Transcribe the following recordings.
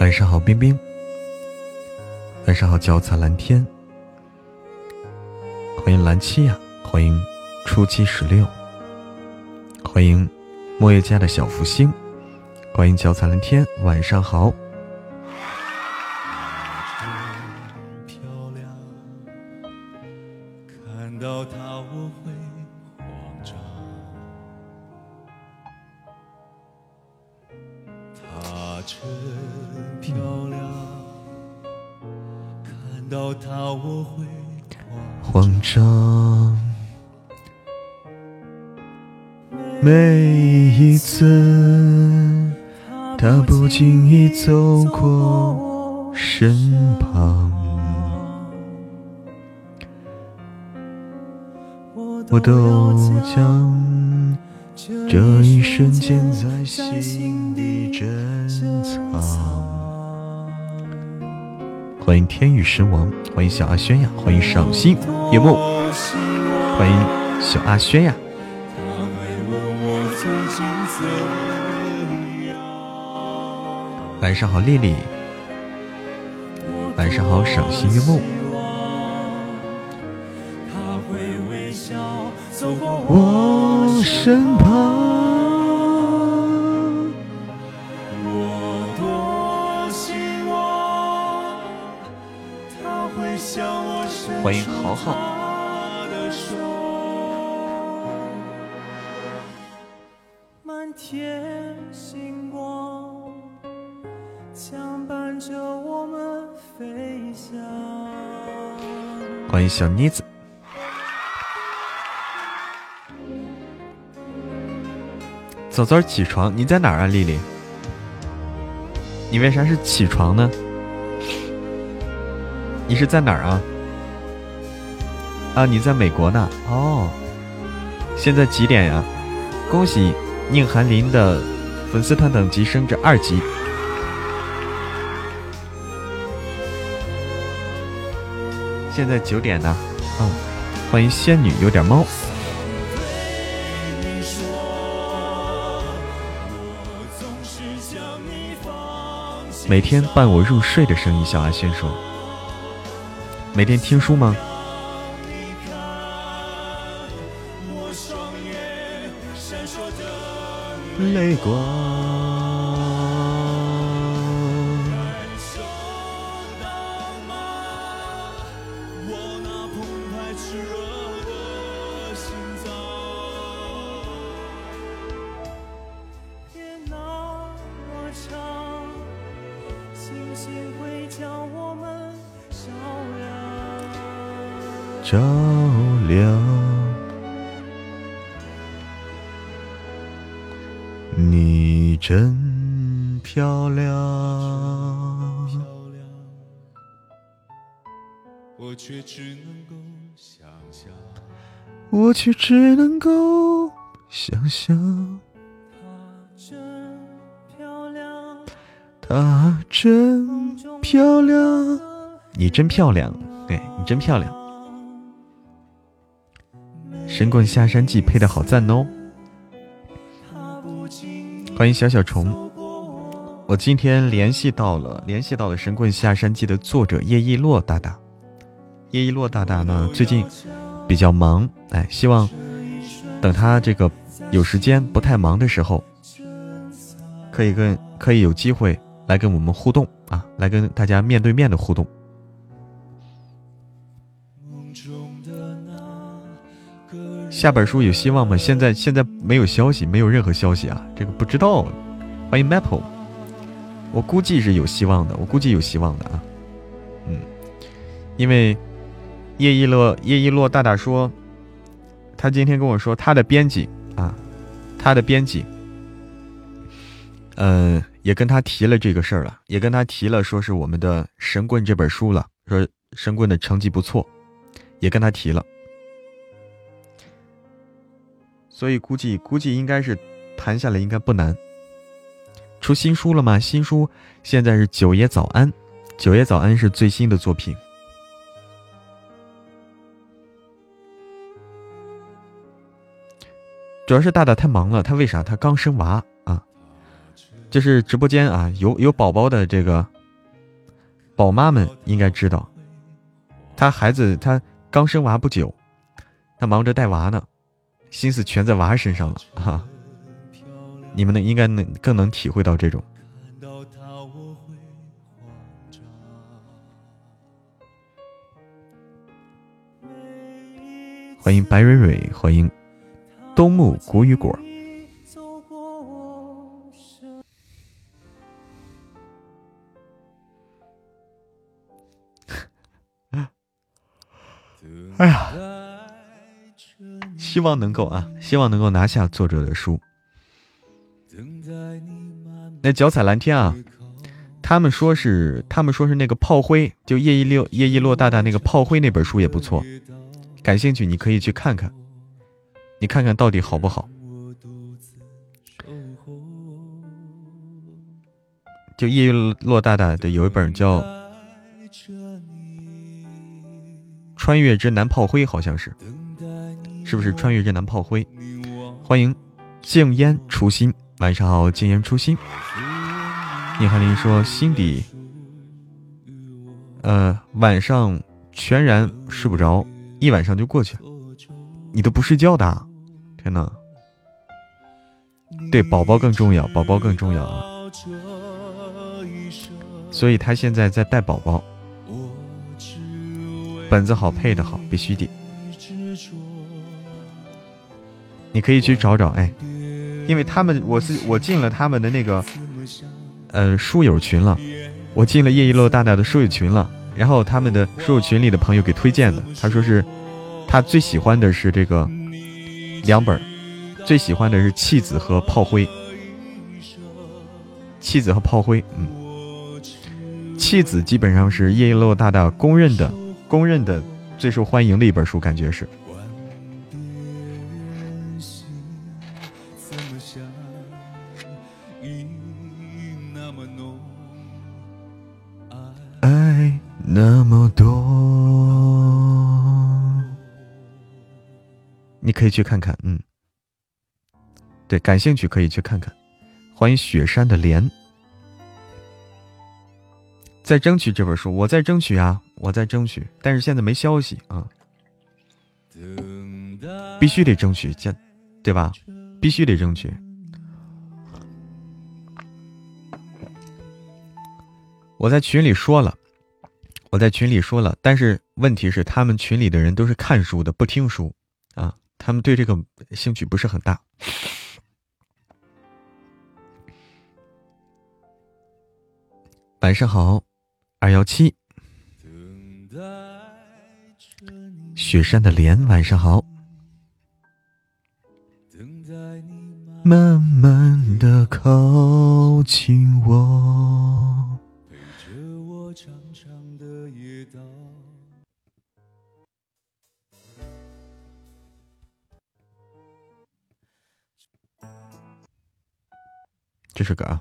晚上好，冰冰。晚上好，脚踩蓝天。欢迎蓝七呀，欢迎初七十六，欢迎莫叶家的小福星，欢迎脚踩蓝天。晚上好。轻易走过身旁，我都将这一瞬间在心底珍藏。欢迎天宇神王，欢迎小阿轩呀，欢迎赏心夜幕，欢迎小阿轩呀。晚上好，丽丽。晚上好，赏心悦目。小妮子，早早起床，你在哪儿啊，丽丽？你为啥是起床呢？你是在哪儿啊？啊，你在美国呢？哦，现在几点呀？恭喜宁寒林的粉丝团等级升至二级。现在九点呢，嗯，欢迎仙女有点猫，每天伴我入睡的声音，小阿轩说，每天听书吗？泪光。照亮你，真漂亮。我却只能够想象，我却只能够想象。她真漂亮，她真漂亮，你真漂亮，对你真漂亮。神棍下山记配的好赞哦！欢迎小小虫，我今天联系到了，联系到了神棍下山记的作者叶一洛大大。叶一洛大大呢，最近比较忙，哎，希望等他这个有时间不太忙的时候，可以跟可以有机会来跟我们互动啊，来跟大家面对面的互动。下本书有希望吗？现在现在没有消息，没有任何消息啊，这个不知道。欢迎 Maple，我估计是有希望的，我估计有希望的啊。嗯，因为叶一乐叶一洛大大说，他今天跟我说他的编辑啊，他的编辑，嗯，也跟他提了这个事儿了，也跟他提了，说是我们的神棍这本书了，说神棍的成绩不错，也跟他提了。所以估计估计应该是谈下来应该不难。出新书了吗？新书现在是九爷早安，九爷早安是最新的作品。主要是大大太忙了，他为啥？他刚生娃啊，就是直播间啊，有有宝宝的这个宝妈们应该知道，他孩子他刚生娃不久，他忙着带娃呢，心思全在娃身上了哈。你们呢，应该能更能体会到这种。欢迎白蕊蕊，欢迎冬木谷雨果。哎呀，希望能够啊，希望能够拿下作者的书。那脚踩蓝天啊，他们说是，他们说是那个炮灰，就叶一六叶一落大大那个炮灰那本书也不错。感兴趣，你可以去看看，你看看到底好不好？就叶一落大大的有一本叫《穿越之南炮灰》，好像是，是不是《穿越之南炮灰》？欢迎静烟初心，晚上好，静烟初心。聂寒林说心底，呃，晚上全然睡不着。一晚上就过去了，你都不睡觉的，天哪！对，宝宝更重要，宝宝更重要啊！所以他现在在带宝宝，本子好配的好，必须的。你可以去找找，哎，因为他们我是我进了他们的那个呃书友群了，我进了叶一洛大大的书友群了。然后他们的书友群里的朋友给推荐的，他说是，他最喜欢的是这个两本，最喜欢的是《弃子》和《炮灰》。《弃子》和《炮灰》，嗯，《弃子》基本上是叶一洛大大公认的、公认的最受欢迎的一本书，感觉是。那么多，你可以去看看，嗯，对，感兴趣可以去看看。欢迎雪山的莲，在争取这本书，我在争取啊，我在争取，但是现在没消息啊，必须得争取，这对吧？必须得争取。我在群里说了。我在群里说了，但是问题是，他们群里的人都是看书的，不听书啊，他们对这个兴趣不是很大。晚上好，二幺七，雪山的莲，晚上好，慢慢的靠近我。这是个啊，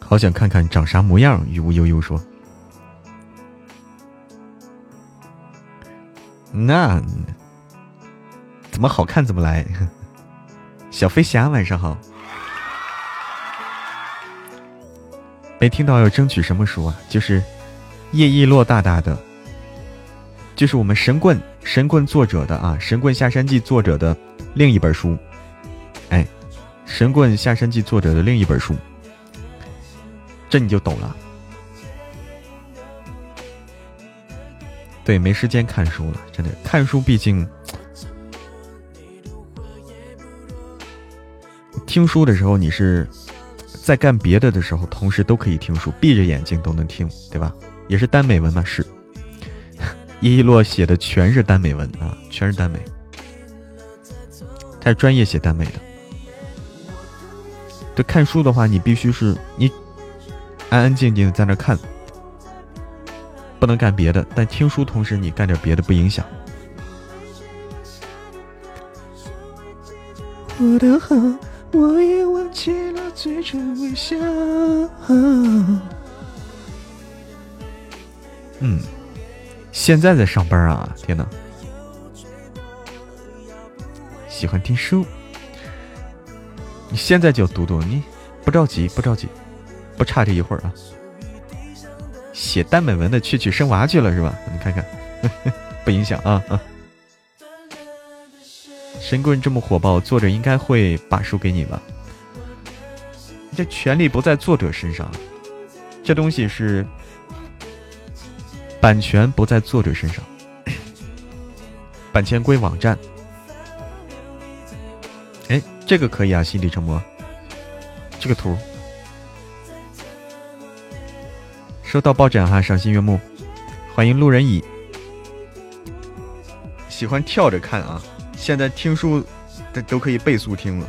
好想看看长啥模样。雨雾悠悠说：“那怎么好看怎么来。”小飞侠晚上好，没听到要争取什么书啊？就是叶一洛大大的，就是我们神棍神棍作者的啊，《神棍下山记》作者的另一本书。《神棍下山记》作者的另一本书，这你就懂了。对，没时间看书了，真的。看书毕竟，听书的时候你是在干别的的时候，同时都可以听书，闭着眼睛都能听，对吧？也是耽美文嘛，是。叶 一洛写的全是耽美文啊，全是耽美，他是专业写耽美的。这看书的话，你必须是你安安静静在那看，不能干别的。但听书同时你干点别的不影响。我的好，我也忘记了最初微笑。嗯，现在在上班啊！天哪，喜欢听书。你现在就读读，你不着急，不着急，不差这一会儿啊。写耽美文的去去生娃去了是吧？你看看，不影响啊啊。神棍这么火爆，作者应该会把书给你吧？这权利不在作者身上，这东西是版权不在作者身上，版权归网站。这个可以啊，心理成魔，这个图。收到抱枕哈，赏心悦目，欢迎路人乙。喜欢跳着看啊，现在听书都都可以倍速听了。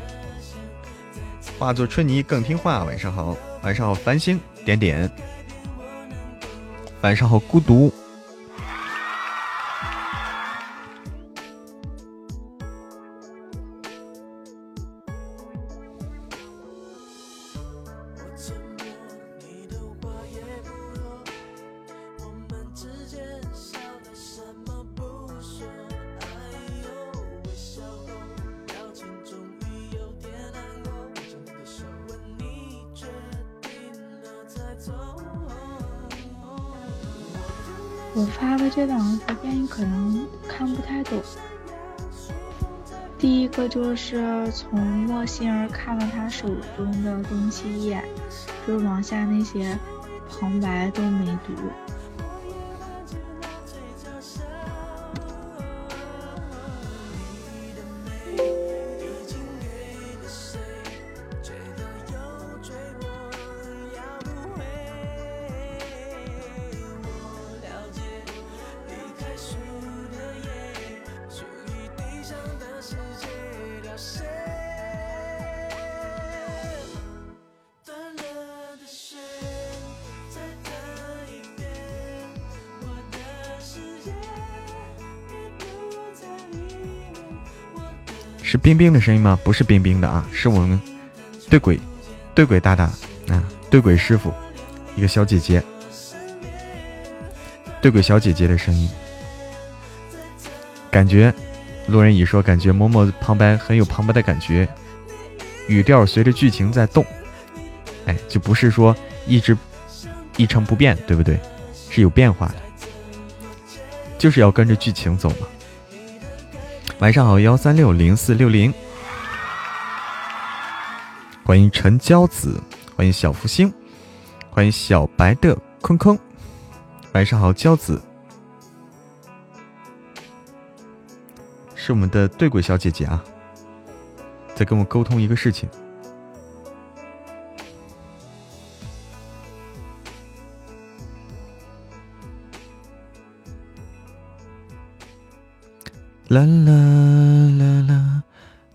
化作春泥更听话，晚上好，晚上好，繁星点点，晚上好，孤独。就是从莫心儿看了他手中的东西一眼，就是往下那些旁白都没读。冰冰的声音吗？不是冰冰的啊，是我们对鬼对鬼大大啊，对鬼师傅，一个小姐姐，对鬼小姐姐的声音，感觉路人乙说感觉某某旁白很有旁白的感觉，语调随着剧情在动，哎，就不是说一直一成不变，对不对？是有变化的，就是要跟着剧情走嘛。晚上好，幺三六零四六零，欢迎陈娇子，欢迎小福星，欢迎小白的空空。晚上好，娇子，是我们的对鬼小姐姐啊，在跟我沟通一个事情。啦啦啦啦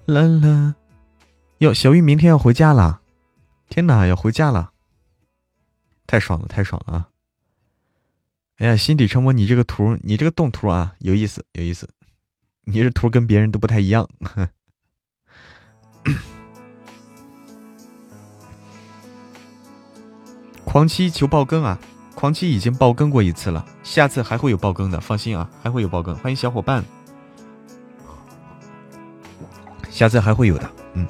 啦啦！哟，小玉明天要回家了，天哪，要回家了，太爽了，太爽了啊！哎呀，心底沉默，你这个图，你这个动图啊，有意思，有意思，你这图跟别人都不太一样。狂七求爆更啊！狂七已经爆更过一次了，下次还会有爆更的，放心啊，还会有爆更。欢迎小伙伴。下次还会有的，嗯。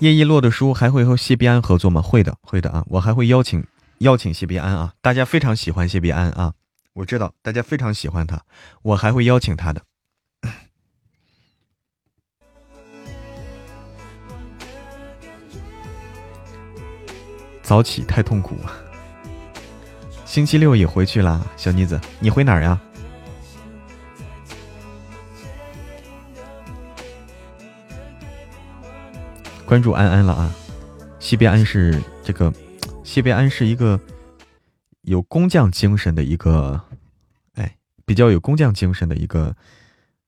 叶一洛的书还会和谢必安合作吗？会的，会的啊！我还会邀请邀请谢必安啊！大家非常喜欢谢必安啊！我知道大家非常喜欢他，我还会邀请他的。早起太痛苦，星期六也回去了，小妮子，你回哪儿呀？关注安安了啊！西边安是这个，西边安是一个有工匠精神的一个，哎，比较有工匠精神的一个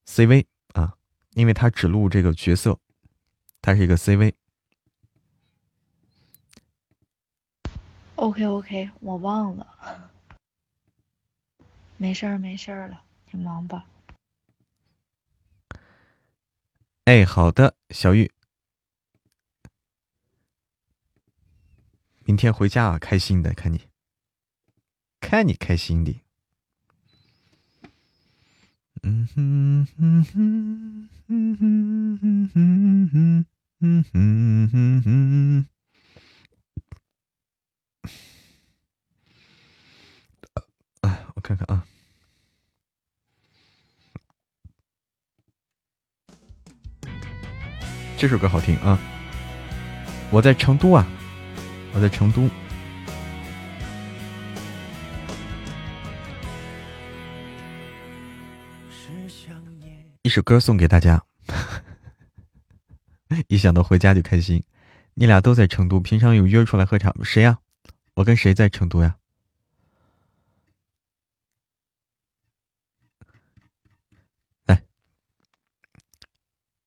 CV 啊，因为他只录这个角色，他是一个 CV。OK OK，我忘了，没事儿没事儿了，你忙吧。哎，好的，小玉。明天回家啊，开心的，看你，看你开心的。嗯哼哼哼哼哼哼哼哼哼哼哼。哎，我看看啊，这首歌好听啊！我在成都啊，我在成都。一首歌送给大家，一想到回家就开心。你俩都在成都，平常有约出来喝茶吗？谁呀？我跟谁在成都呀？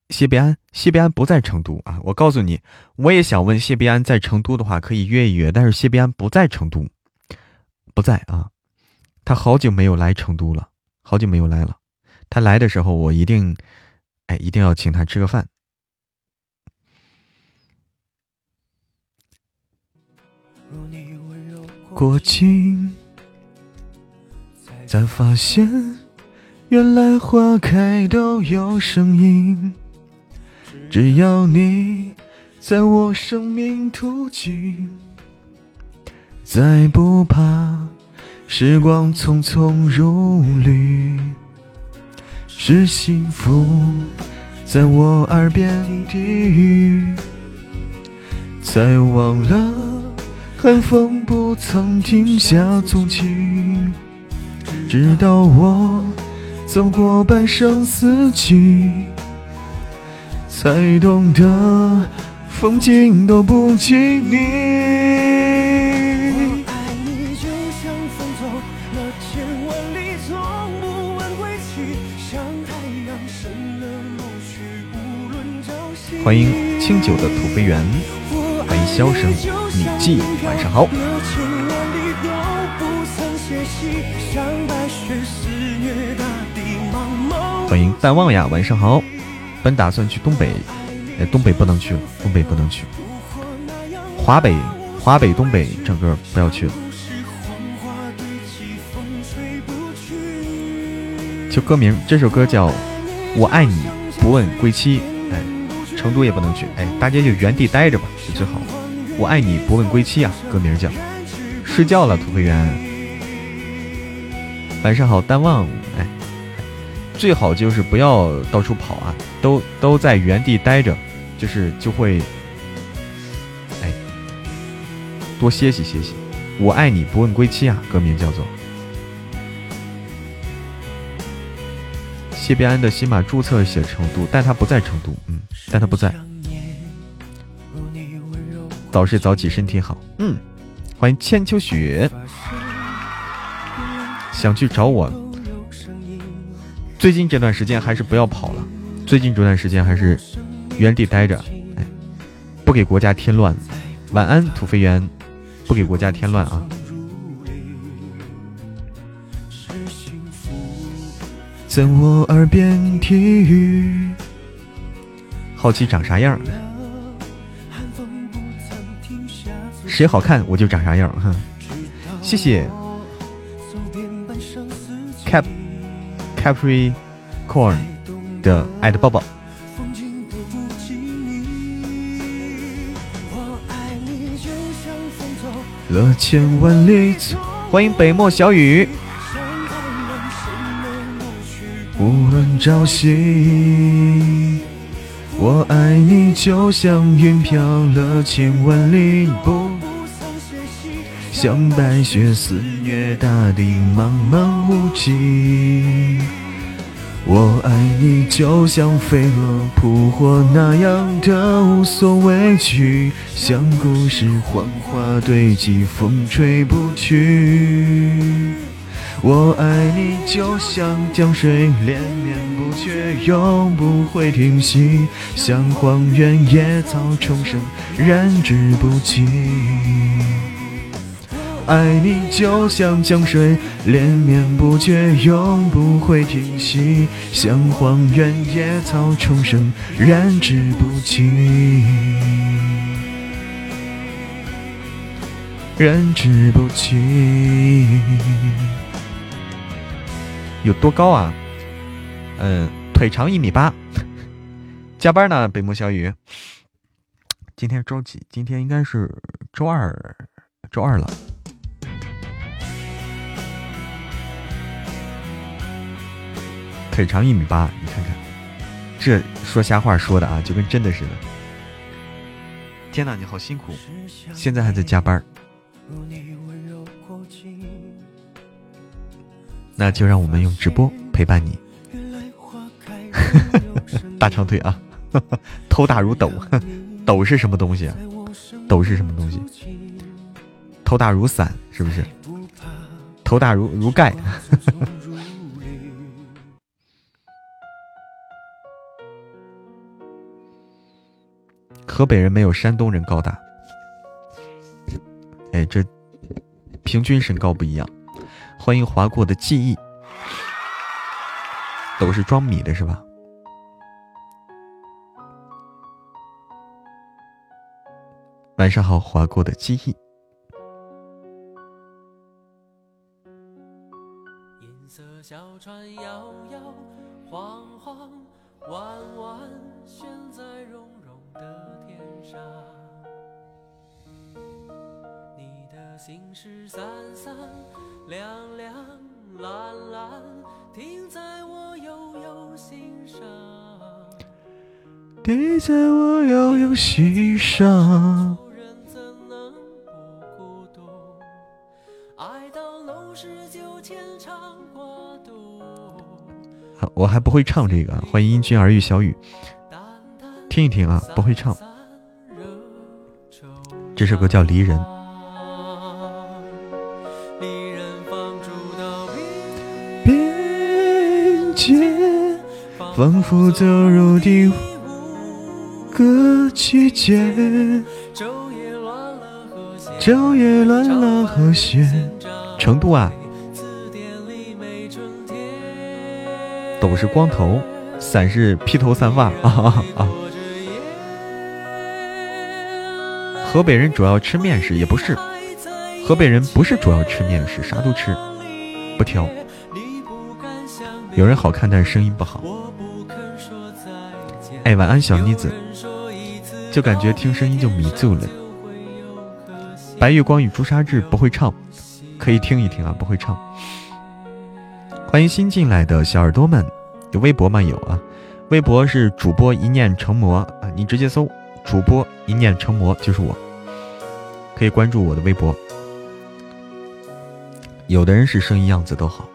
谢必安，谢必安不在成都啊！我告诉你，我也想问谢必安在成都的话，可以约一约。但是谢必安不在成都，不在啊，他好久没有来成都了，好久没有来了。他来的时候，我一定，哎，一定要请他吃个饭。过境，才发现原来花开都有声音。只要你在我生命途径，再不怕时光匆匆如旅。是幸福在我耳边低语，才忘了寒风不曾停下足迹，直到我走过半生四季，才懂得风景都不及你。欢迎清酒的土肥圆，欢迎箫声米记，晚上好。欢迎淡忘呀，晚上好。本打算去东北，哎，东北不能去了，东北不能去。华北，华北，东北，整个不要去了。就歌名，这首歌叫《我爱你不问归期》。哎成都也不能去，哎，大家就原地待着吧，最好。我爱你不问归期啊，歌名叫。睡觉了，土肥圆。晚上好，淡忘。哎，最好就是不要到处跑啊，都都在原地待着，就是就会，哎，多歇息歇息。我爱你不问归期啊，歌名叫做。谢必安的喜马注册写成都，但他不在成都，嗯，但他不在。早睡早起身体好，嗯，欢迎千秋雪，想去找我。最近这段时间还是不要跑了，最近这段时间还是原地待着，哎，不给国家添乱。晚安，土肥圆，不给国家添乱啊。在我耳边低语，好奇长啥样？谁好看我就长啥样。哈，谢谢。Cap Capricorn 的爱的抱抱。了千万里，欢迎北漠小雨。无论朝夕，我爱你就像云飘了千万里，不像白雪肆虐大地，茫茫无际。我爱你就像飞蛾扑火那样的无所畏惧，像故事幻化堆积，风吹不去。我爱你，就像江水连绵不绝，永不会停息；像荒原野草重生，燃之不尽。爱你，就像江水连绵不绝，永不会停息；像荒原野草重生，燃之不尽，燃之不尽。有多高啊？嗯，腿长一米八，加班呢，北漠小雨。今天周几？今天应该是周二，周二了。腿长一米八，你看看，这说瞎话说的啊，就跟真的似的。天哪，你好辛苦，现在还在加班。那就让我们用直播陪伴你。大长腿啊，头大如斗，斗是什么东西啊？斗是什么东西？头大如伞是不是？头大如如盖。河北人没有山东人高大。哎，这平均身高不一样。欢迎划过的记忆，都是装米的是吧？晚上好，划过的记忆。凉凉，蓝蓝，停在我悠悠心上，滴在我悠悠心上。好，我还不会唱这个。欢迎英俊而遇小雨，听一听啊，不会唱。这首歌叫《离人》。仿佛走入第五。个季节，昼夜乱了和弦。成都啊，都是光头，伞是披头散发啊啊啊！河北人主要吃面食，也不是，河北人不是主要吃面食，啥都吃，不挑。有人好看，但是声音不好。哎，晚安，小妮子。就感觉听声音就迷住了。白月光与朱砂痣不会唱，可以听一听啊，不会唱。欢迎新进来的小耳朵们，有微博吗？有啊，微博是主播一念成魔啊，你直接搜主播一念成魔就是我，可以关注我的微博。有的人是声音样子都好。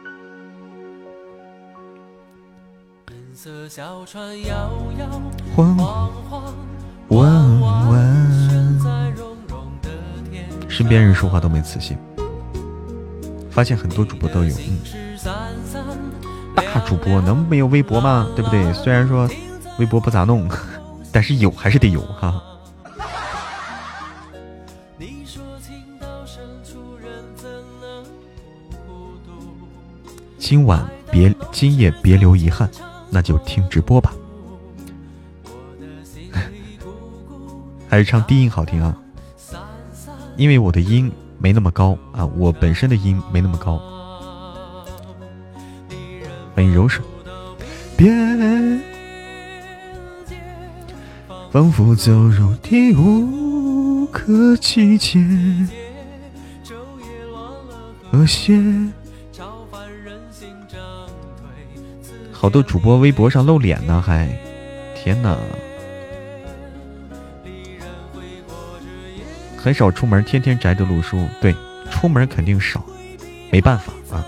晃晃。弯弯，身边人说话都没磁性，发现很多主播都有，嗯，大主播能没有微博吗？对不对？虽然说微博不咋弄，但是有还是得有哈。今晚别，今夜别留遗憾，那就听直播吧。还是唱低音好听啊，因为我的音没那么高啊，我本身的音没那么高。欢迎柔顺，别，仿佛走入第五个季节，和谐。好多主播微博上露脸呢，还，天哪！很少出门，天天宅着录书。对，出门肯定少，没办法啊，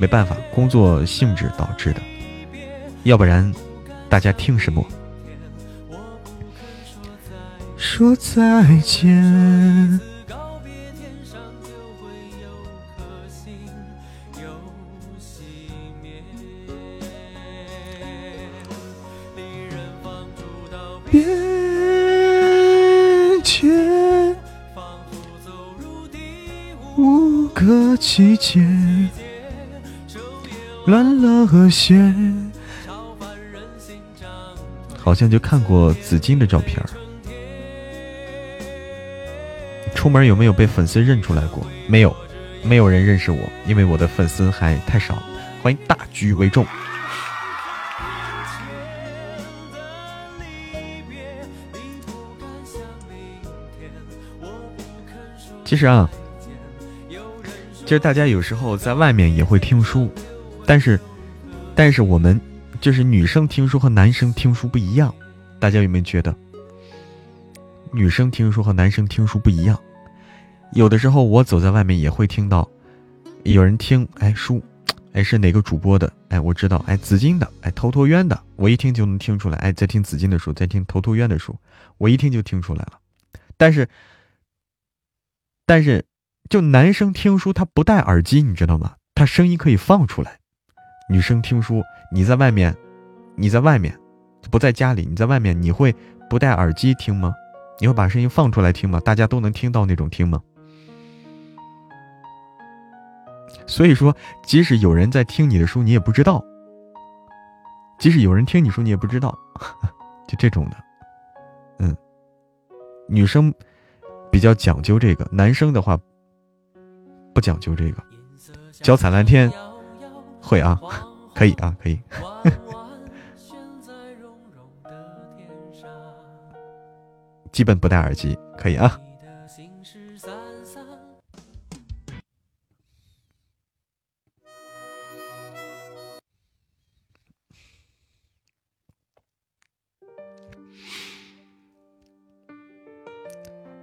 没办法，工作性质导致的。要不然，大家听什么？说再见。变迁，仿佛走入第五个季节，乱了和弦。好像就看过紫金的照片出门有没有被粉丝认出来过？没有，没有人认识我，因为我的粉丝还太少。欢迎大局为重。其实啊，其实大家有时候在外面也会听书，但是，但是我们就是女生听书和男生听书不一样，大家有没有觉得？女生听书和男生听书不一样，有的时候我走在外面也会听到有人听，哎书，哎是哪个主播的？哎我知道，哎紫金的，哎头陀渊的，我一听就能听出来，哎在听紫金的书，在听头陀渊的书，我一听就听出来了，但是。但是，就男生听书他不戴耳机，你知道吗？他声音可以放出来。女生听书，你在外面，你在外面，不在家里，你在外面，你会不戴耳机听吗？你会把声音放出来听吗？大家都能听到那种听吗？所以说，即使有人在听你的书，你也不知道；即使有人听你书，你也不知道。就这种的，嗯，女生。比较讲究这个，男生的话不讲究这个。脚踩蓝天，会啊，可以啊，可以。基本不戴耳机，可以啊。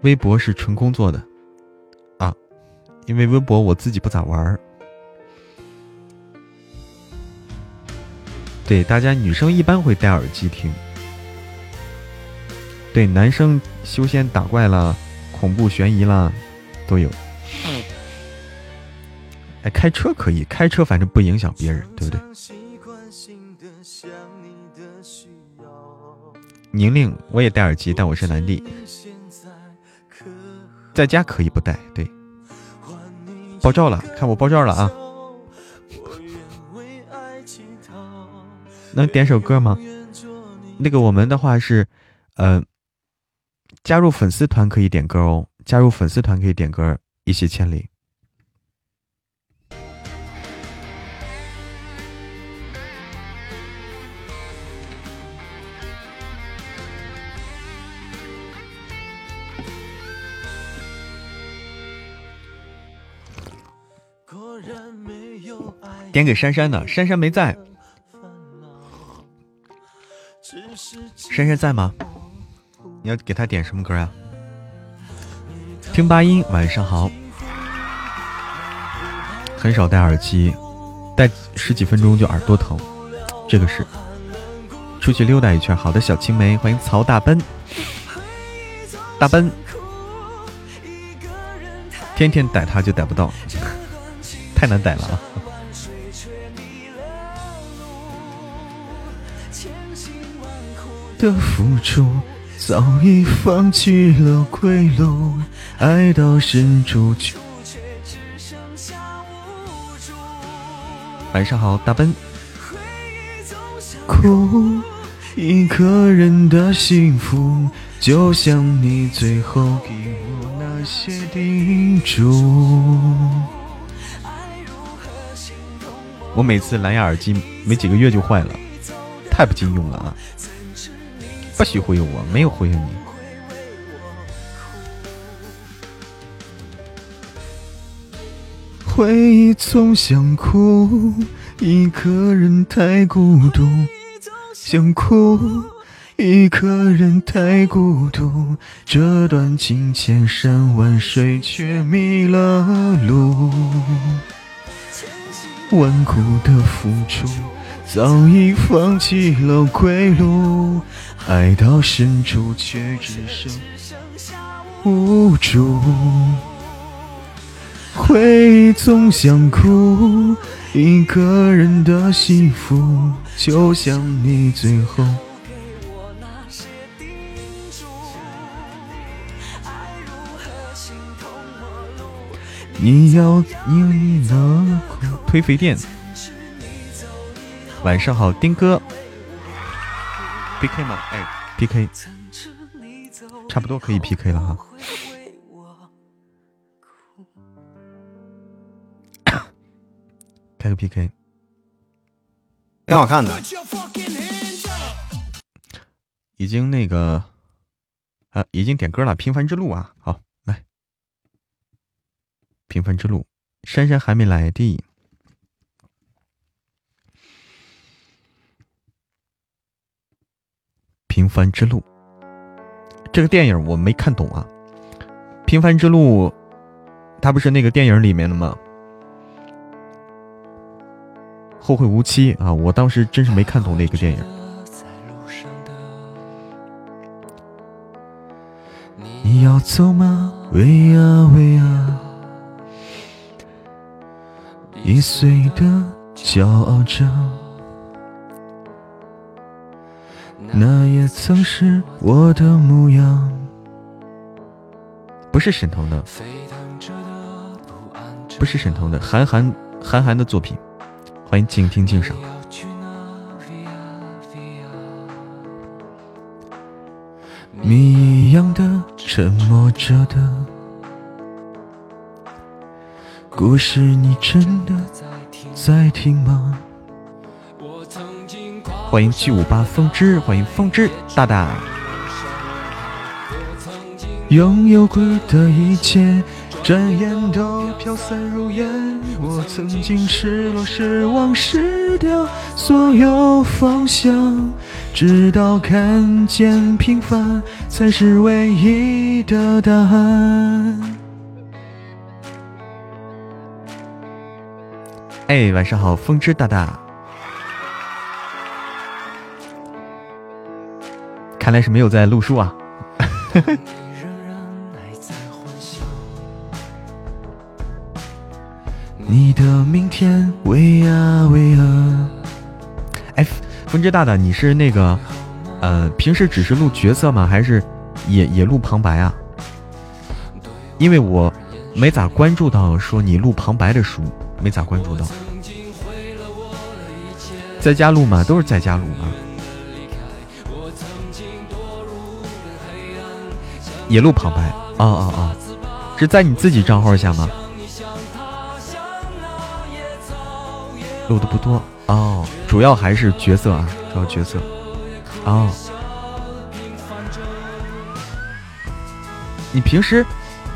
微博是纯工作的，啊，因为微博我自己不咋玩儿。对，大家女生一般会戴耳机听。对，男生修仙打怪了，恐怖悬疑了，都有。哎，开车可以，开车反正不影响别人，对不对？宁宁，我也戴耳机，但我是男的。在家可以不带，对。爆照了，看我爆照了啊！能点首歌吗？那个我们的话是，呃，加入粉丝团可以点歌哦，加入粉丝团可以点歌，一泻千里。点给珊珊的，珊珊没在。珊珊在吗？你要给她点什么歌呀？听八音，晚上好。很少戴耳机，戴十几分钟就耳朵疼，这个是。出去溜达一圈，好的，小青梅，欢迎曹大奔。大奔，天天逮他就逮不到，太难逮了啊！的付出早已放弃了归路，爱到深处却只剩下无助。晚上好，大奔。哭，一个人的幸福，就像你最后给我那些叮嘱。我每次蓝牙耳机没几个月就坏了，太不经用了啊！不许忽悠我，没有忽悠你。回忆总想哭，一个人太孤独。想哭，一个人太孤独。这段情千山万水，却迷了路。万苦的付出，早已放弃了归路。爱到深处，却只剩下无助。回忆总想哭，一个人的幸福，就像你最后给我那些叮嘱。爱如何心痛陌路？你要你能推肥店。晚上好，丁哥。P K 吗？哎，P K，差不多可以 P K 了哈。开个 P K，挺好看的。已经那个，啊，已经点歌了，《平凡之路》啊，好来。平凡之路，珊珊还没来的。平凡之路，这个电影我没看懂啊。平凡之路，它不是那个电影里面的吗？后会无期啊！我当时真是没看懂那个电影。你要走吗？喂啊喂啊！一岁的骄傲着，那也曾是我的模样。不是沈腾的，不是沈腾的，韩寒韩寒的作品。欢迎静听静赏。谜一样的沉默着的故事，你真的在听吗？欢迎七五八风之，欢迎风之大大。拥有过的一切。转眼都飘散如烟，我曾经失落失望失掉所有方向，直到看见平凡才是唯一的答案。哎，晚上好，风之大大，看来是没有在录书啊。你的明天为啊为啊！哎，风之大大，你是那个，呃，平时只是录角色吗？还是也也录旁白啊？因为我没咋关注到说你录旁白的书，没咋关注到。在家录吗？都是在家录啊。也录旁白？啊啊啊！是在你自己账号下吗？录的不多哦，主要还是角色啊，主要角色哦。你平时，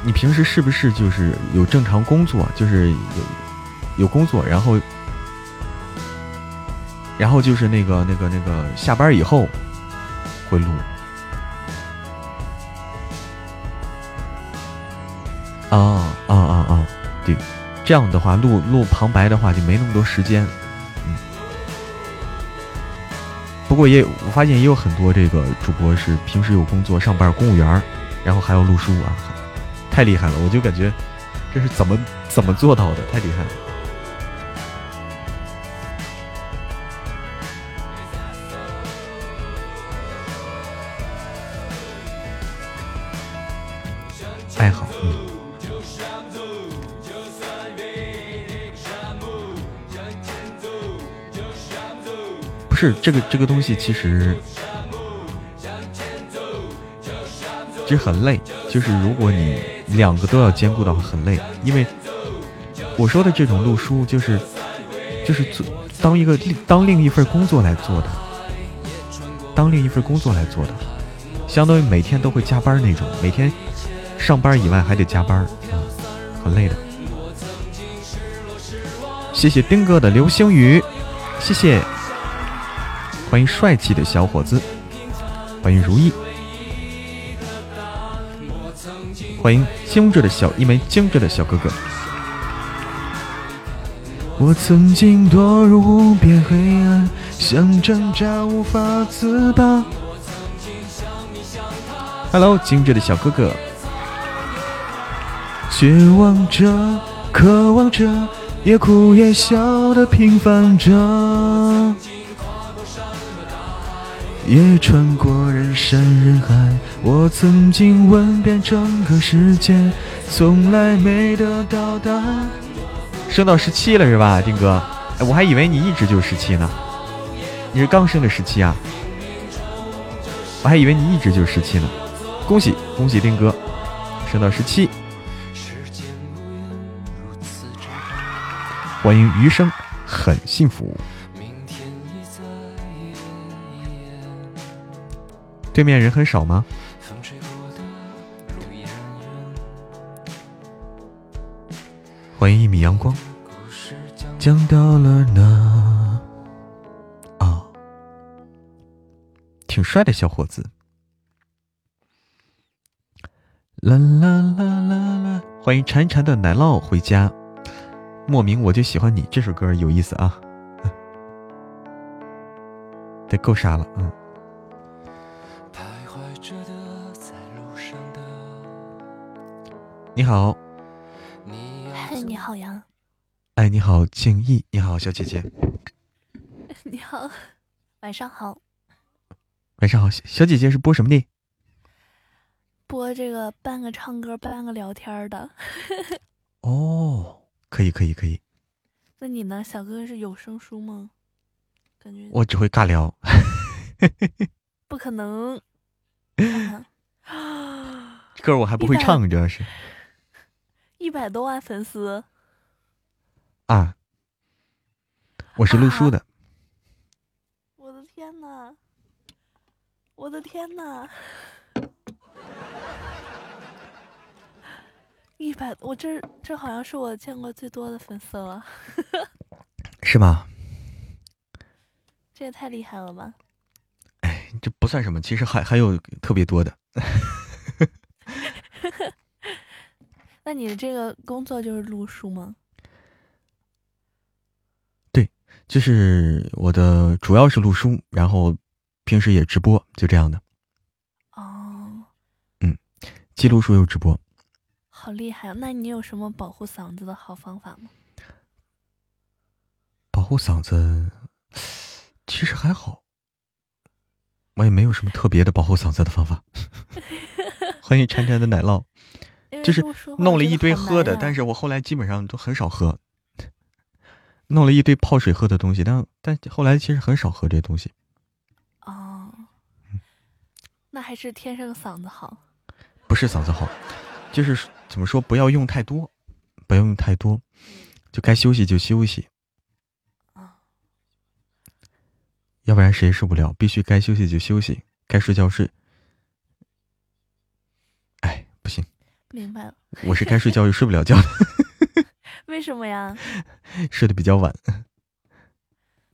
你平时是不是就是有正常工作，就是有有工作，然后，然后就是那个那个那个下班以后会录。啊啊啊啊！对。这样的话，录录旁白的话就没那么多时间，嗯。不过也我发现也有很多这个主播是平时有工作上班，公务员，然后还要录书啊，太厉害了！我就感觉这是怎么怎么做到的，太厉害了。是这个这个东西其实其实很累，就是如果你两个都要兼顾的话很累，因为我说的这种录书就是就是做当一个当另一份工作来做的，当另一份工作来做的，相当于每天都会加班那种，每天上班以外还得加班啊，很累的。谢谢丁哥的流星雨，谢谢。欢迎帅气的小伙子，欢迎如意，欢迎精致的小一枚精致的小哥哥。我曾经堕入无边黑暗，想挣扎无法自拔。Hello，精致的小哥哥，绝望着，渴望着，也哭也笑的平凡着。也穿过人山人海，我曾经问遍整个世界，从来没得到答案。升到十七了是吧，丁哥？哎，我还以为你一直就十七呢，你是刚升的十七啊？我还以为你一直就十七呢，恭喜恭喜丁哥，升到十七。欢迎余生，很幸福。对面人很少吗？欢迎一米阳光。讲到了哪？啊，挺帅的小伙子。啦啦啦啦啦！欢迎馋馋的奶酪回家。莫名我就喜欢你这首歌有意思啊，得够傻了，嗯。你好。嗨，你好呀。哎，你好，静逸，你好，小姐姐。你好，晚上好。晚上好，小姐姐是播什么的？播这个半个唱歌，半个聊天的。哦，可以，可以，可以。那你呢，小哥哥是有声书吗？感觉我只会尬聊。不可能。歌我还不会唱，主要是。一百多万粉丝。啊，我是录书的。我的天呐！我的天呐！一百，我这这好像是我见过最多的粉丝了。是吗？这也太厉害了吧！哎，这不算什么，其实还还有特别多的。那你的这个工作就是录书吗？对就是我的主要是录书，然后平时也直播，就这样的。哦，嗯，既录书又直播，好厉害！那你有什么保护嗓子的好方法吗？保护嗓子其实还好，我也没有什么特别的保护嗓子的方法。欢迎 馋馋的奶酪，就是弄了一堆喝的，但是我后来基本上都很少喝。弄了一堆泡水喝的东西，但但后来其实很少喝这东西。哦，那还是天生嗓子好。不是嗓子好，就是怎么说，不要用太多，不要用太多，就该休息就休息。要不然谁也受不了，必须该休息就休息，该睡觉睡。哎，不行。明白了。我是该睡觉又睡不了觉的。为什么呀？睡得比较晚。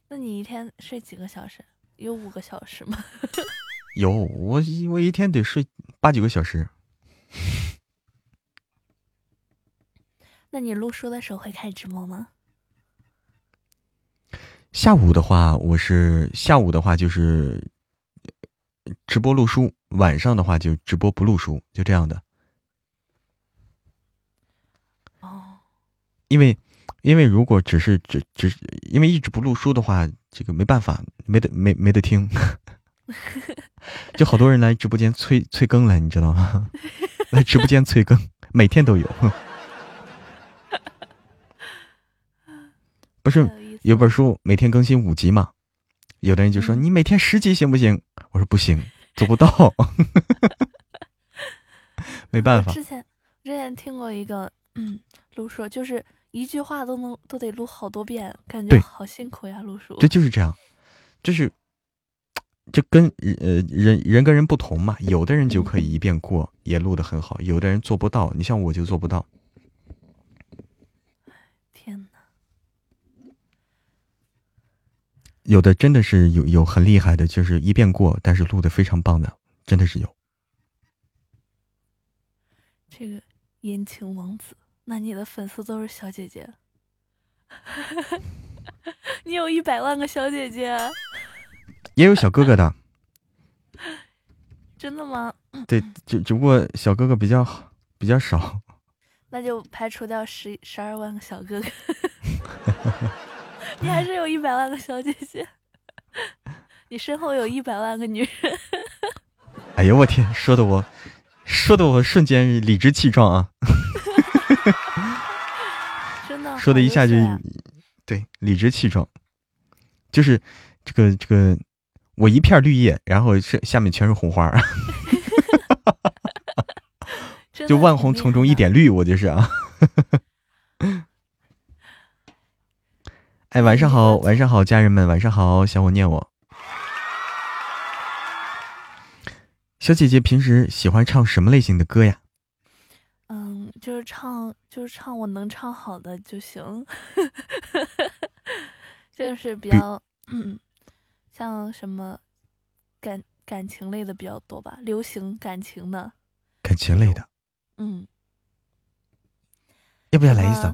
那你一天睡几个小时？有五个小时吗？有，我我一天得睡八九个小时。那你录书的时候会开直播吗？下午的话，我是下午的话就是直播录书，晚上的话就直播不录书，就这样的。因为，因为如果只是只只因为一直不录书的话，这个没办法，没得没没得听，就好多人来直播间催催更了，你知道吗？来直播间催更，每天都有。不是有本书每天更新五集嘛？有的人就说你每天十集行不行？我说不行，做不到。没办法。之前之前听过一个嗯录书，就是。一句话都能都得录好多遍，感觉好辛苦呀！录书，对，就是这样，就是，就跟呃人人跟人不同嘛，有的人就可以一遍过，也录的很好，有的人做不到。你像我就做不到。天哪！有的真的是有有很厉害的，就是一遍过，但是录的非常棒的，真的是有。这个言情王子。那你的粉丝都是小姐姐，你有一百万个小姐姐，也有小哥哥的，真的吗？对，只只不过小哥哥比较比较少，那就排除掉十十二万个小哥哥，你还是有一百万个小姐姐，你身后有一百万个女人，哎呦我天，说的我，说的我瞬间理直气壮啊。说的一下就对，理直气壮，就是这个这个，我一片绿叶，然后是下面全是红花，就万红丛中一点绿，我就是啊。哎，晚上好，晚上好，家人们，晚上好，想我念我。小姐姐平时喜欢唱什么类型的歌呀？就是唱，就是唱我能唱好的就行，就是比较，嗯，像什么感感情类的比较多吧，流行感情的，感情类的，嗯，要不要来一首？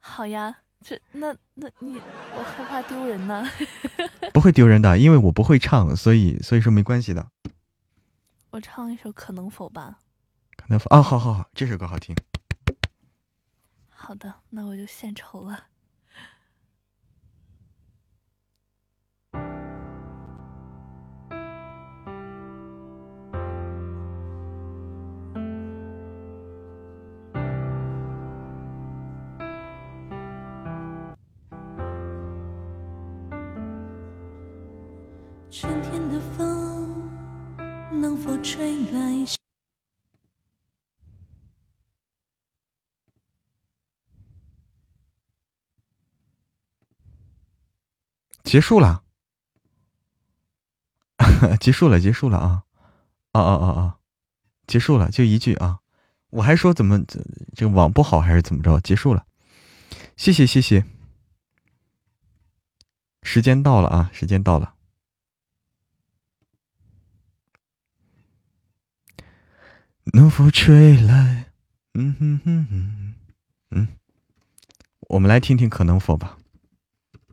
好呀，这那那你我害怕丢人呢，不会丢人的，因为我不会唱，所以所以说没关系的。我唱一首可能否吧。能啊，好好好，这首歌好听。好的，那我就献丑了。春天的风能否吹来？结束了，结束了，结束了啊！啊啊啊啊！结束了，就一句啊！我还说怎么这这个网不好还是怎么着？结束了，谢谢谢谢。时间到了啊！时间到了。能否吹来？嗯哼哼哼，嗯，我们来听听可能否吧。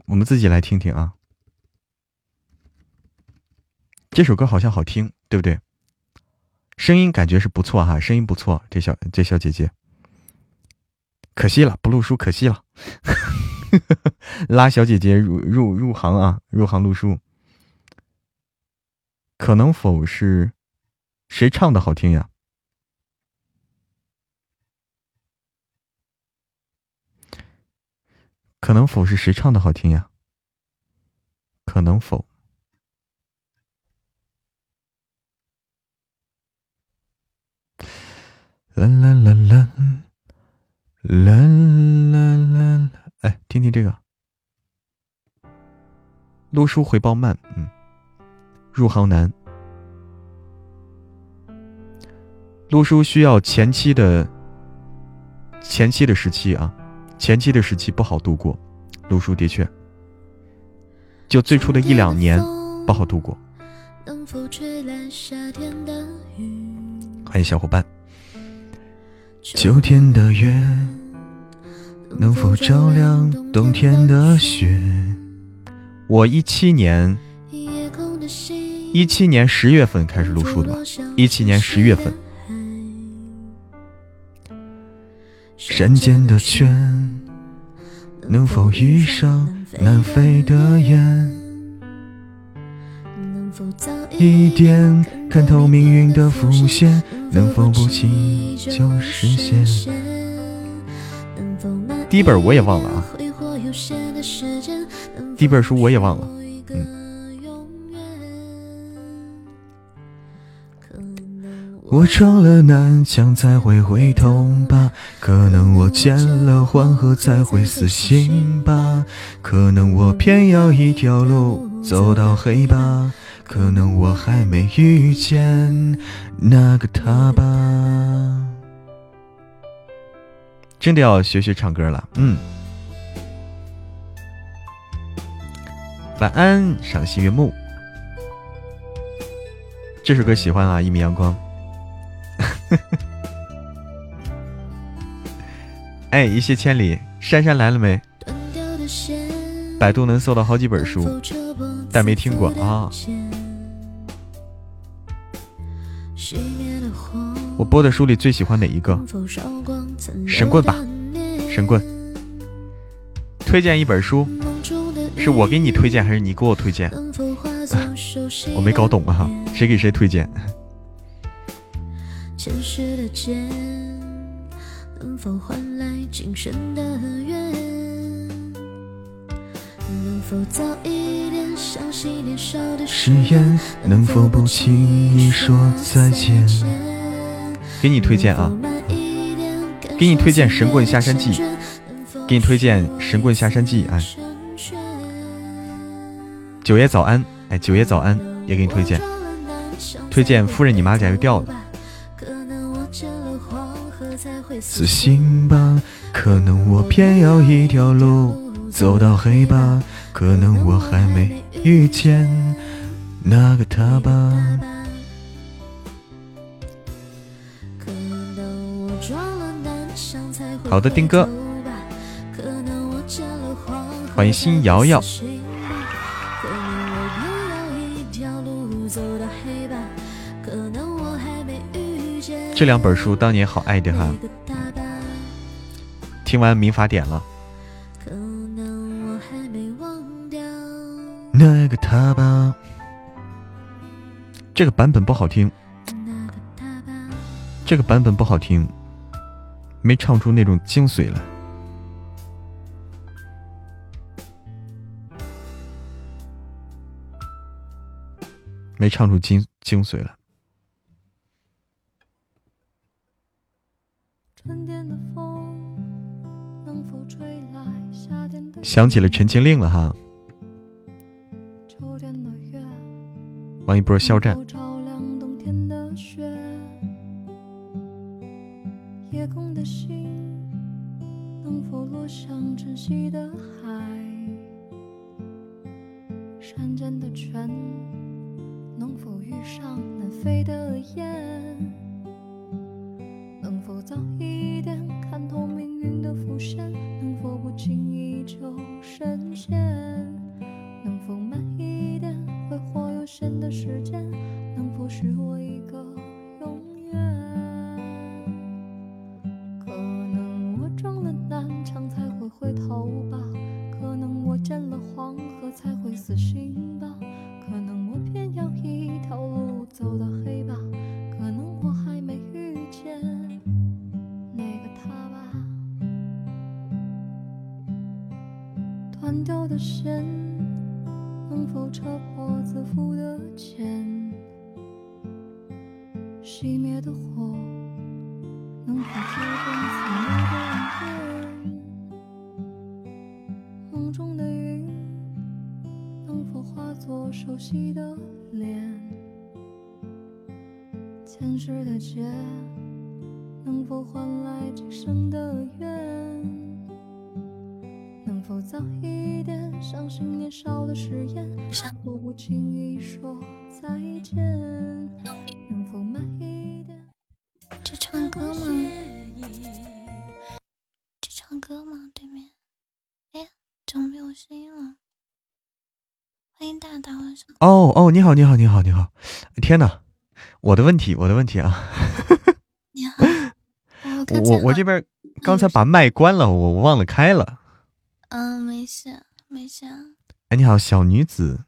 我们自己来听听啊，这首歌好像好听，对不对？声音感觉是不错哈，声音不错，这小这小姐姐，可惜了，不录书，可惜了，拉小姐姐入入入行啊，入行录书，可能否是谁唱的好听呀？可能否是谁唱的好听呀？可能否？啦啦啦啦啦啦啦啦！哎，听听这个，录书回报慢，嗯，入行难，录书需要前期的前期的时期啊。前期的时期不好度过，读书的确，就最初的一两年不好度过。欢迎小伙伴。秋天的月能否照亮冬天的雪？我一七年，一七年十月份开始录书的吧？一七年十月份。山间的泉，能否遇上南飞的雁？能否早一点看透命运的伏线？能否不轻易就实现？第一本我也忘了啊，第一本书我也忘了。我撞了南墙才会回头吧，可能我见了黄河才会死心吧，可能我偏要一条路走到黑吧，可能我还没遇见那个他吧。真的要学学唱歌了，嗯。晚安，赏心悦目。这首歌喜欢啊，一米阳光。哎，一泻千里，珊珊来了没？百度能搜到好几本书，但没听过啊。我播的书里最喜欢哪一个？神棍吧，神棍。推荐一本书，是我给你推荐还是你给我推荐？我没搞懂啊，谁给谁推荐？前世的劫，能否换来今生的缘？能否早一点相信年少的誓言？能否不轻易说再见？给你推荐啊，给你推荐《神棍下山记》，给你推荐《神棍下山记》。哎，九爷早安，哎，九爷早安，也给你推荐，推荐夫人你马甲又掉了。死心吧，可能我偏要一条路走到黑吧，可能我还没遇见那个他吧。好的，丁哥，欢迎新瑶瑶。这两本书当年好爱的哈，听完民法典了。那个他吧，这个版本不好听，这个版本不好听，没唱出那种精髓来，没唱出精精髓来。想起了《陈情令》了哈，王一博肖战。好，你好，你好，你好！天哪，我的问题，我的问题啊！你好，我我这边刚才把麦关了，我我忘了开了。嗯，没事，没事。哎，你好，小女子。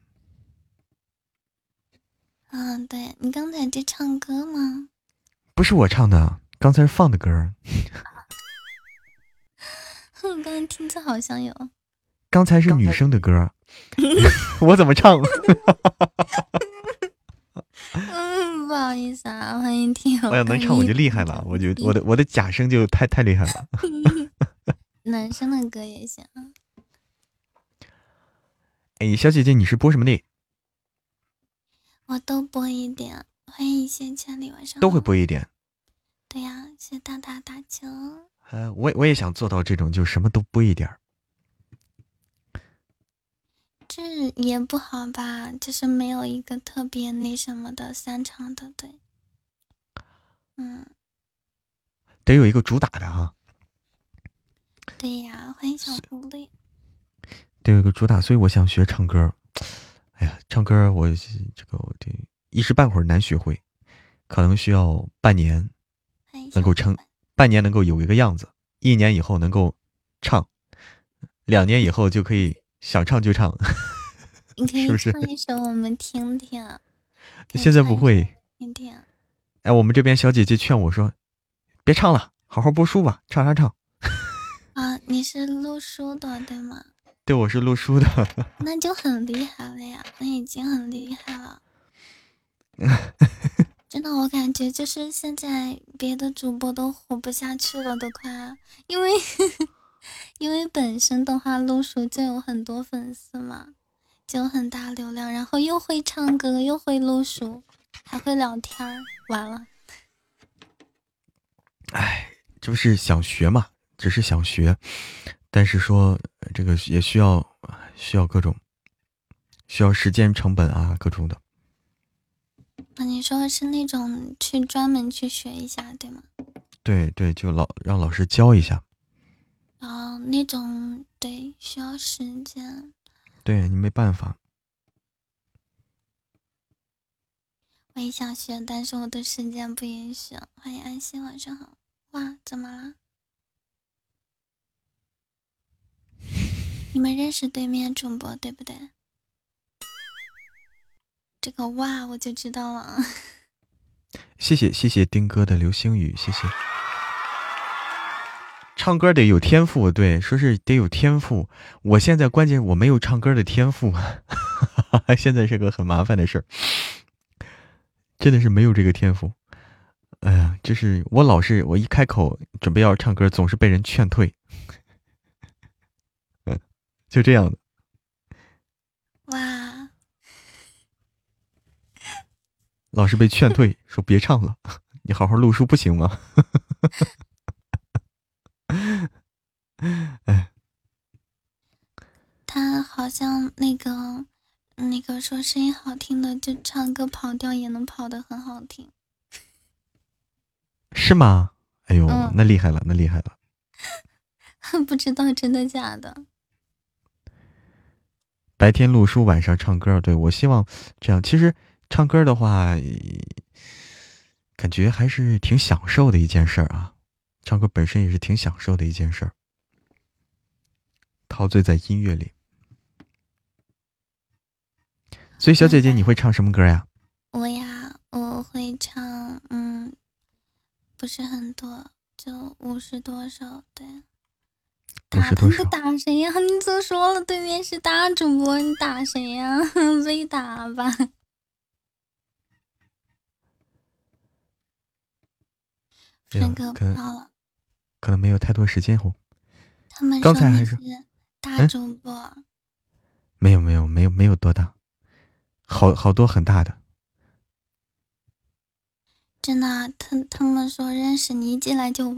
嗯，对你刚才在唱歌吗？不是我唱的，刚才是放的歌。我，刚才听着好像有。刚才是女生的歌。我怎么唱？嗯，不好意思啊，欢迎听。我要能唱我就厉害了，我就我的我的假声就太太厉害了。男生的歌也行。哎，小姐姐，你是播什么的？我都播一点。欢迎一线千里，晚上都会播一点。对呀，谢大大打球。呃，我我也想做到这种，就什么都播一点。这也不好吧，就是没有一个特别那什么的擅长的，对，嗯，得有一个主打的哈。对呀，欢迎小狐狸。得有一个主打，所以我想学唱歌。哎呀，唱歌我这个我得一时半会儿难学会，可能需要半年能够撑，半年能够有一个样子，一年以后能够唱，两年以后就可以。想唱就唱，你可以唱一首我们听听。现在不会。听听。哎，我们这边小姐姐劝我说：“别唱了，好好播书吧，唱啥唱？”啊，你是录书的对吗？对，我是录书的。那就很厉害了呀，那已经很厉害了。真的，我感觉就是现在别的主播都活不下去了，都快，因为。因为本身的话，露叔就有很多粉丝嘛，就有很大流量，然后又会唱歌，又会露书，还会聊天儿，完了。哎就是想学嘛，只是想学，但是说这个也需要需要各种需要时间成本啊，各种的。那你说是那种去专门去学一下，对吗？对对，就老让老师教一下。哦，那种对，需要时间。对你没办法。我也想学，但是我的时间不允许。欢迎安心，晚上好。哇，怎么了？你们认识对面主播对不对？这个哇，我就知道了。谢谢谢谢丁哥的流星雨，谢谢。唱歌得有天赋，对，说是得有天赋。我现在关键我没有唱歌的天赋，现在是个很麻烦的事儿，真的是没有这个天赋。哎呀，就是我老是我一开口准备要唱歌，总是被人劝退，嗯，就这样的。哇。老是被劝退，说别唱了，你好好录书不行吗？哎，他好像那个那个说声音好听的，就唱歌跑调也能跑的很好听，是吗？哎呦，那厉害了，那厉害了！不知道真的假的。白天录书，晚上唱歌，对我希望这样。其实。唱歌的话，感觉还是挺享受的一件事儿啊。唱歌本身也是挺享受的一件事儿，陶醉在音乐里。所以，小姐姐，你会唱什么歌呀？我呀，我会唱，嗯，不是很多，就五十多首，对。五十多首。打谁呀？你都说了，对面是大主播，你打谁呀？被打吧。帅哥不要了，可能没有太多时间哦。他们刚才还是大主播，没有没有没有没有多大，好好多很大的。真的，他他们说认识你一进来就，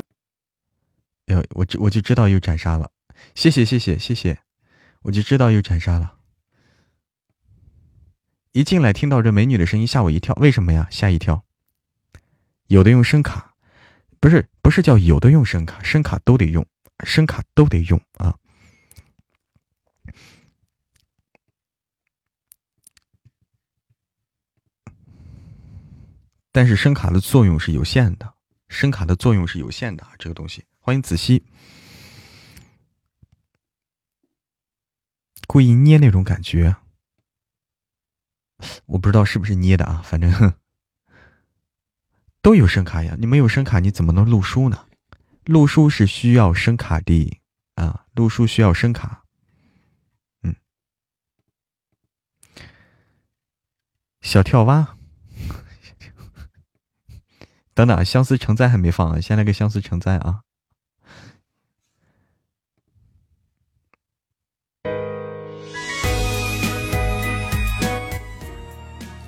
哎呦，我就我就知道又斩杀了，谢谢谢谢谢谢，我就知道又斩杀了。一进来听到这美女的声音，吓我一跳，为什么呀？吓一跳，有的用声卡。不是不是叫有的用声卡，声卡都得用，声卡都得用啊。但是声卡的作用是有限的，声卡的作用是有限的，这个东西。欢迎子熙，故意捏那种感觉，我不知道是不是捏的啊，反正。都有声卡呀，你没有声卡你怎么能录书呢？录书是需要声卡的啊，录书需要声卡。嗯，小跳蛙，等等，相思成灾还没放啊，先来个相思成灾啊。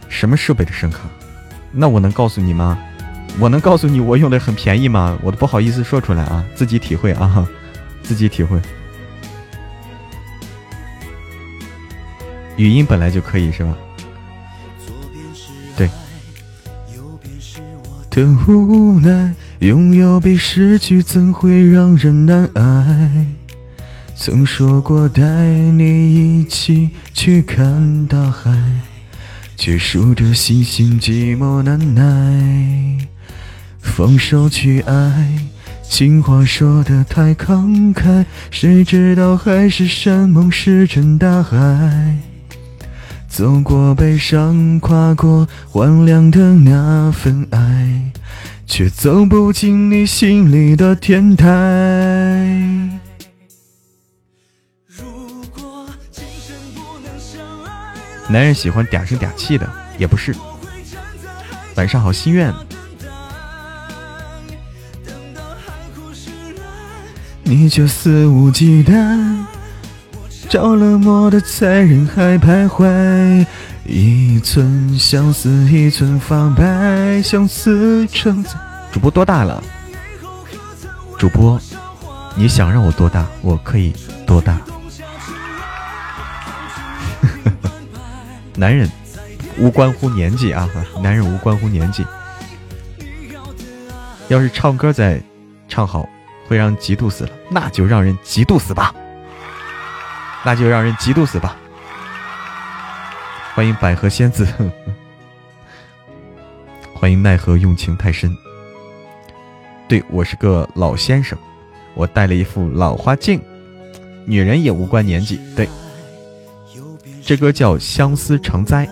什么设备的声卡？那我能告诉你吗？我能告诉你，我用的很便宜吗？我都不好意思说出来啊，自己体会啊，自己体会。语音本来就可以是吧？对。的无奈，拥有比失去怎会让人难挨？曾说过带你一起去看大海，却输得心心寂寞难耐。放手去爱，情话说的太慷慨，谁知道海誓山盟石沉大海。走过悲伤，跨过荒凉的那份爱，却走不进你心里的天台。男人喜欢嗲声嗲气的，也不是。晚上好，心愿。你却肆无忌惮，着了魔的在人海徘徊，一寸相思一寸发白，相思成。主播多大了？主播，你想让我多大，我可以多大。男人无关乎年纪啊，男人无关乎年纪。要是唱歌再唱好，会让嫉妒死了，那就让人嫉妒死吧，那就让人嫉妒死吧。欢迎百合仙子，欢迎奈何用情太深。对我是个老先生，我戴了一副老花镜。女人也无关年纪，对。这歌叫《相思成灾》，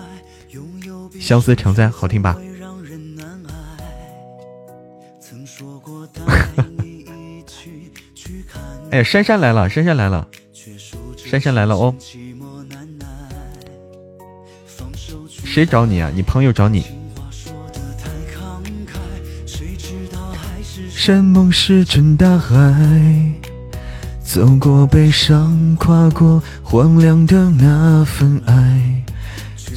相思成灾好听吧？哎，珊珊来了，珊珊来了，珊珊来了哦。谁找你啊？你朋友找你。山盟石沉大海，走过悲伤，跨过荒凉的那份爱，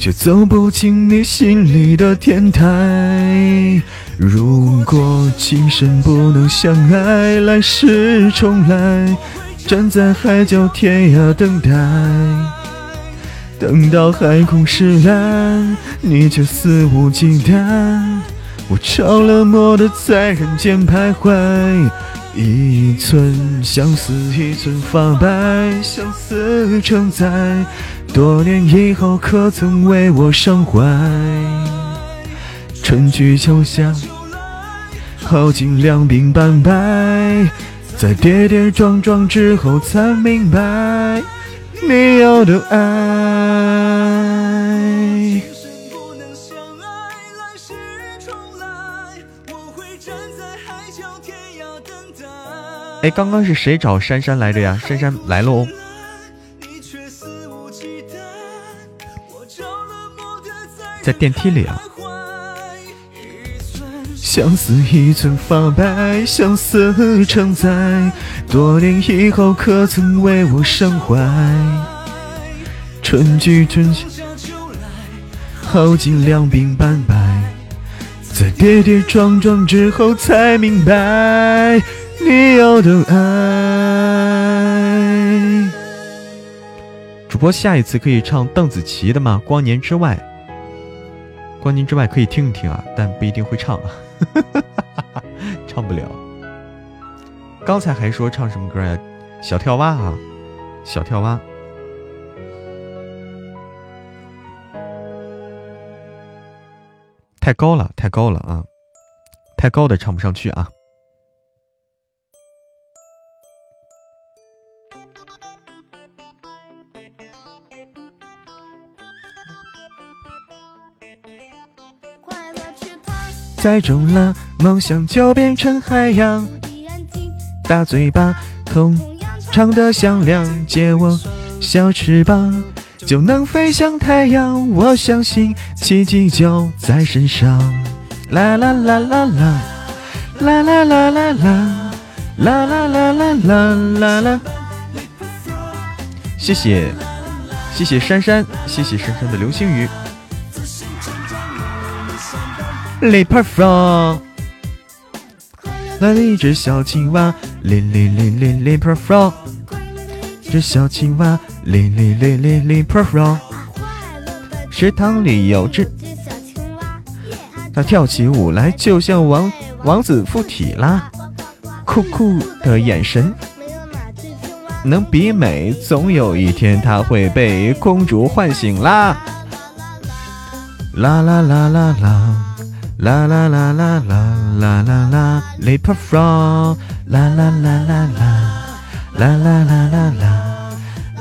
却走不进你心里的天台。如果今生不能相爱，来世重来，站在海角天涯等待，等到海枯石烂，你却肆无忌惮。我着了魔的在人间徘徊，一寸相思一寸发白，相思成灾，多年以后可曾为我伤怀？春去秋夏，耗尽两鬓斑白，在跌跌撞撞之后才明白，你要的爱。哎，刚刚是谁找珊珊来着呀？珊珊来了哦。在电梯里啊。相思一寸发白，相思成灾，多年以后可曾为我伤怀？春去春夏，耗尽两鬓斑白，在跌跌撞撞之后才明白。你要的爱。主播下一次可以唱邓紫棋的吗？光年之外，光年之外可以听一听啊，但不一定会唱啊，唱不了。刚才还说唱什么歌呀？小跳蛙啊，小跳蛙，太高了，太高了啊，太高的唱不上去啊。猜中了，梦想就变成海洋。大嘴巴，痛唱的响亮，借我小翅膀，就能飞向太阳。我相信奇迹就在身上。啦啦啦啦啦，啦啦啦啦啦，啦啦啦啦啦啦啦。谢谢，谢谢珊珊，谢谢珊珊的流星雨。Leapfrog，那里一只小青蛙，Leapfrog，这小青蛙，Leapfrog，池塘里有只，它跳起舞来就像王王子附体啦，酷酷的眼神，能比美，总有一天它会被公主唤醒啦，啦啦啦啦啦。啦啦啦啦啦啦啦啦，Leapfrog，啦啦啦啦啦，啦啦啦啦啦，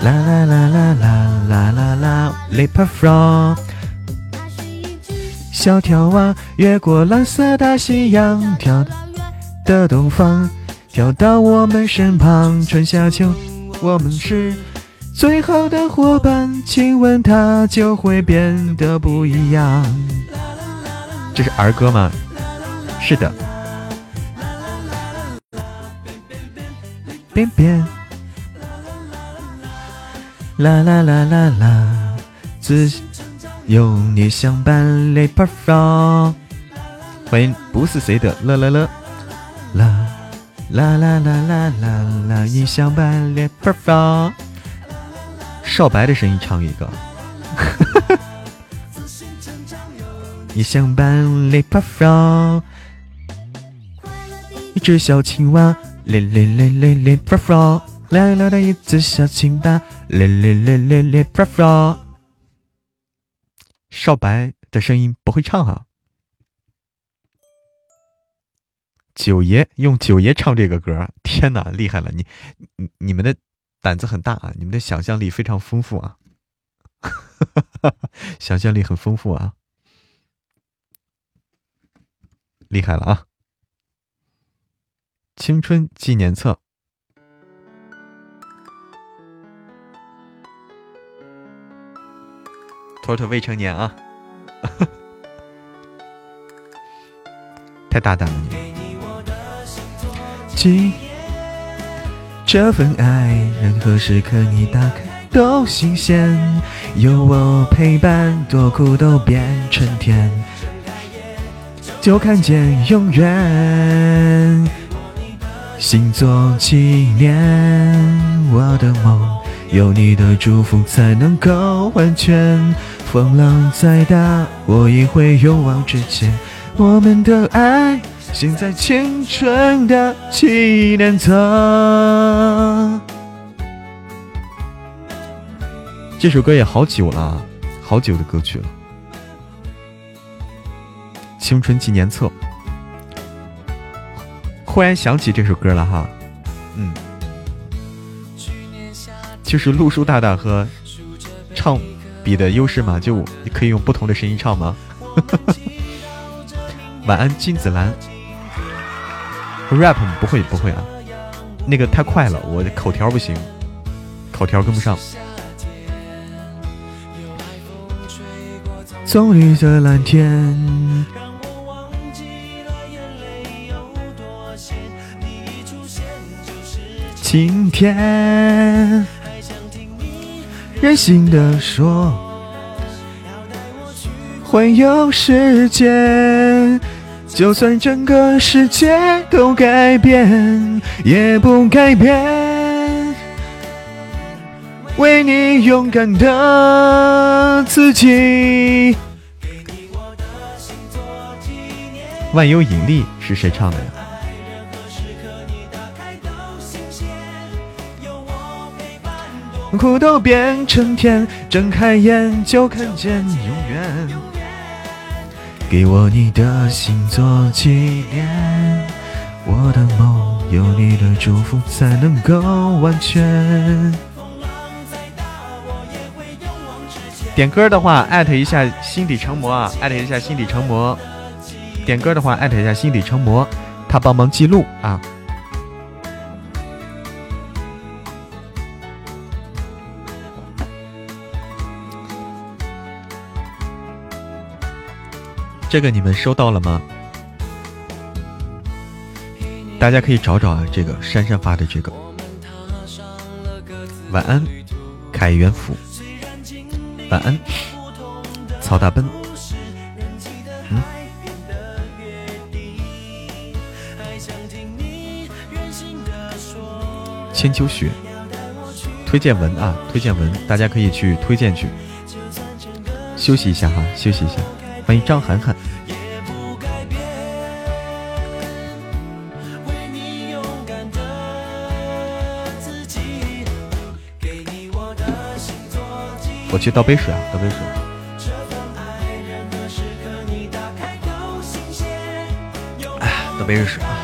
啦啦啦啦啦啦啦啦，Leapfrog。小跳蛙越过蓝色大西洋，跳的东方，跳到我们身旁。春夏秋，我们是最好的伙伴，亲吻它就会变得不一样。这是儿歌吗？是的。变变，啦啦啦啦啦，自有你相伴，Leapfrog。欢迎不是谁的，啦啦啦，啦啦啦啦啦啦啦，一相伴烈奔放。少白的声音唱一个。一相伴烈奔放。一只小青蛙，咧咧咧咧咧奔放。来了的一只小青蛙，咧咧咧咧咧奔放。少白的声音不会唱哈。九爷用九爷唱这个歌，天哪，厉害了！你你你们的胆子很大啊，你们的想象力非常丰富啊，想象力很丰富啊，厉害了啊！青春纪念册，妥妥未成年啊，太大胆了你。这份爱，任何时刻你打开都新鲜，有我陪伴，多苦都变成甜，就看见永远。星座纪念，我的梦有你的祝福才能够完全。风浪再大，我也会勇往直前。我们的爱。写在青春的纪念册。这首歌也好久了，好久的歌曲了。青春纪念册，忽然想起这首歌了哈，嗯，就是陆叔大大和唱比的优势嘛，就你可以用不同的声音唱吗？晚安，金子兰。rap 不会不会啊，那个太快了，我的口条不行，口条跟不上。棕绿色蓝天，晴天，任性的说，环游世界。就算整个世界都改变，也不改变为你勇敢的自己。万有引力是谁唱的呀？苦都变成甜，睁开眼就看见永远。给我你的心做纪念，我的梦有你的祝福才能够完全。点歌的话，艾特一下心底成魔啊，艾特一下心底成魔。点歌的话，艾特一下心底成魔，他帮忙记录啊。这个你们收到了吗？大家可以找找啊，这个珊珊发的这个。晚安，凯元府。晚安，曹大奔。嗯。千秋雪。推荐文啊，推荐文，大家可以去推荐去。休息一下哈，休息一下。欢迎张涵涵。我去倒杯水啊，倒杯水。哎，倒杯热水啊。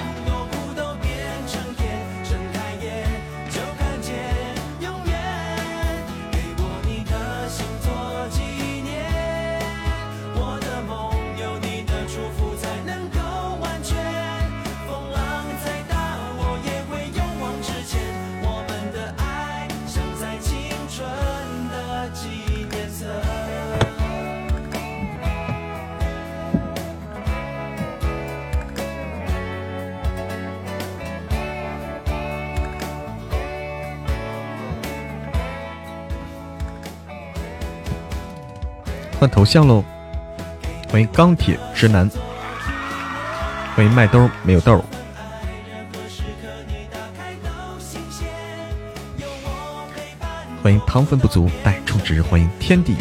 像喽，欢迎钢铁直男，欢迎麦兜没有豆，欢迎糖分不足，爱充值，欢迎天地，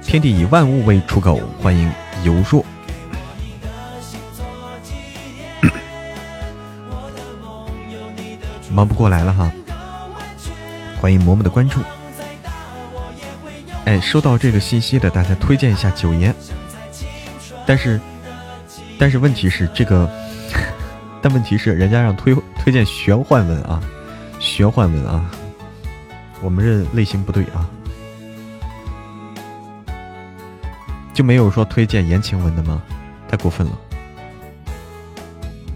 天地以万物为刍狗，欢迎尤若。忙不过来了哈，欢迎嬷嬷的关注。哎，收到这个信息的，大家推荐一下九爷。但是，但是问题是这个，但问题是人家让推推荐玄幻文啊，玄幻文啊，我们这类型不对啊，就没有说推荐言情文的吗？太过分了。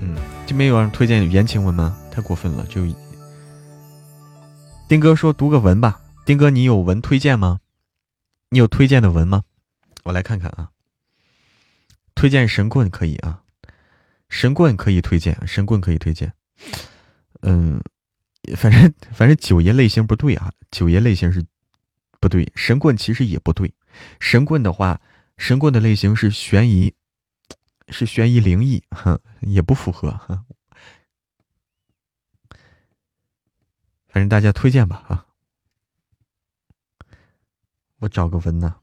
嗯，就没有人推荐言情文吗？太过分了。就丁哥说读个文吧，丁哥你有文推荐吗？你有推荐的文吗？我来看看啊。推荐神棍可以啊，神棍可以推荐，神棍可以推荐。嗯，反正反正九爷类型不对啊，九爷类型是不对，神棍其实也不对。神棍的话，神棍的类型是悬疑，是悬疑灵异，哼，也不符合。反正大家推荐吧啊。我找个文呐。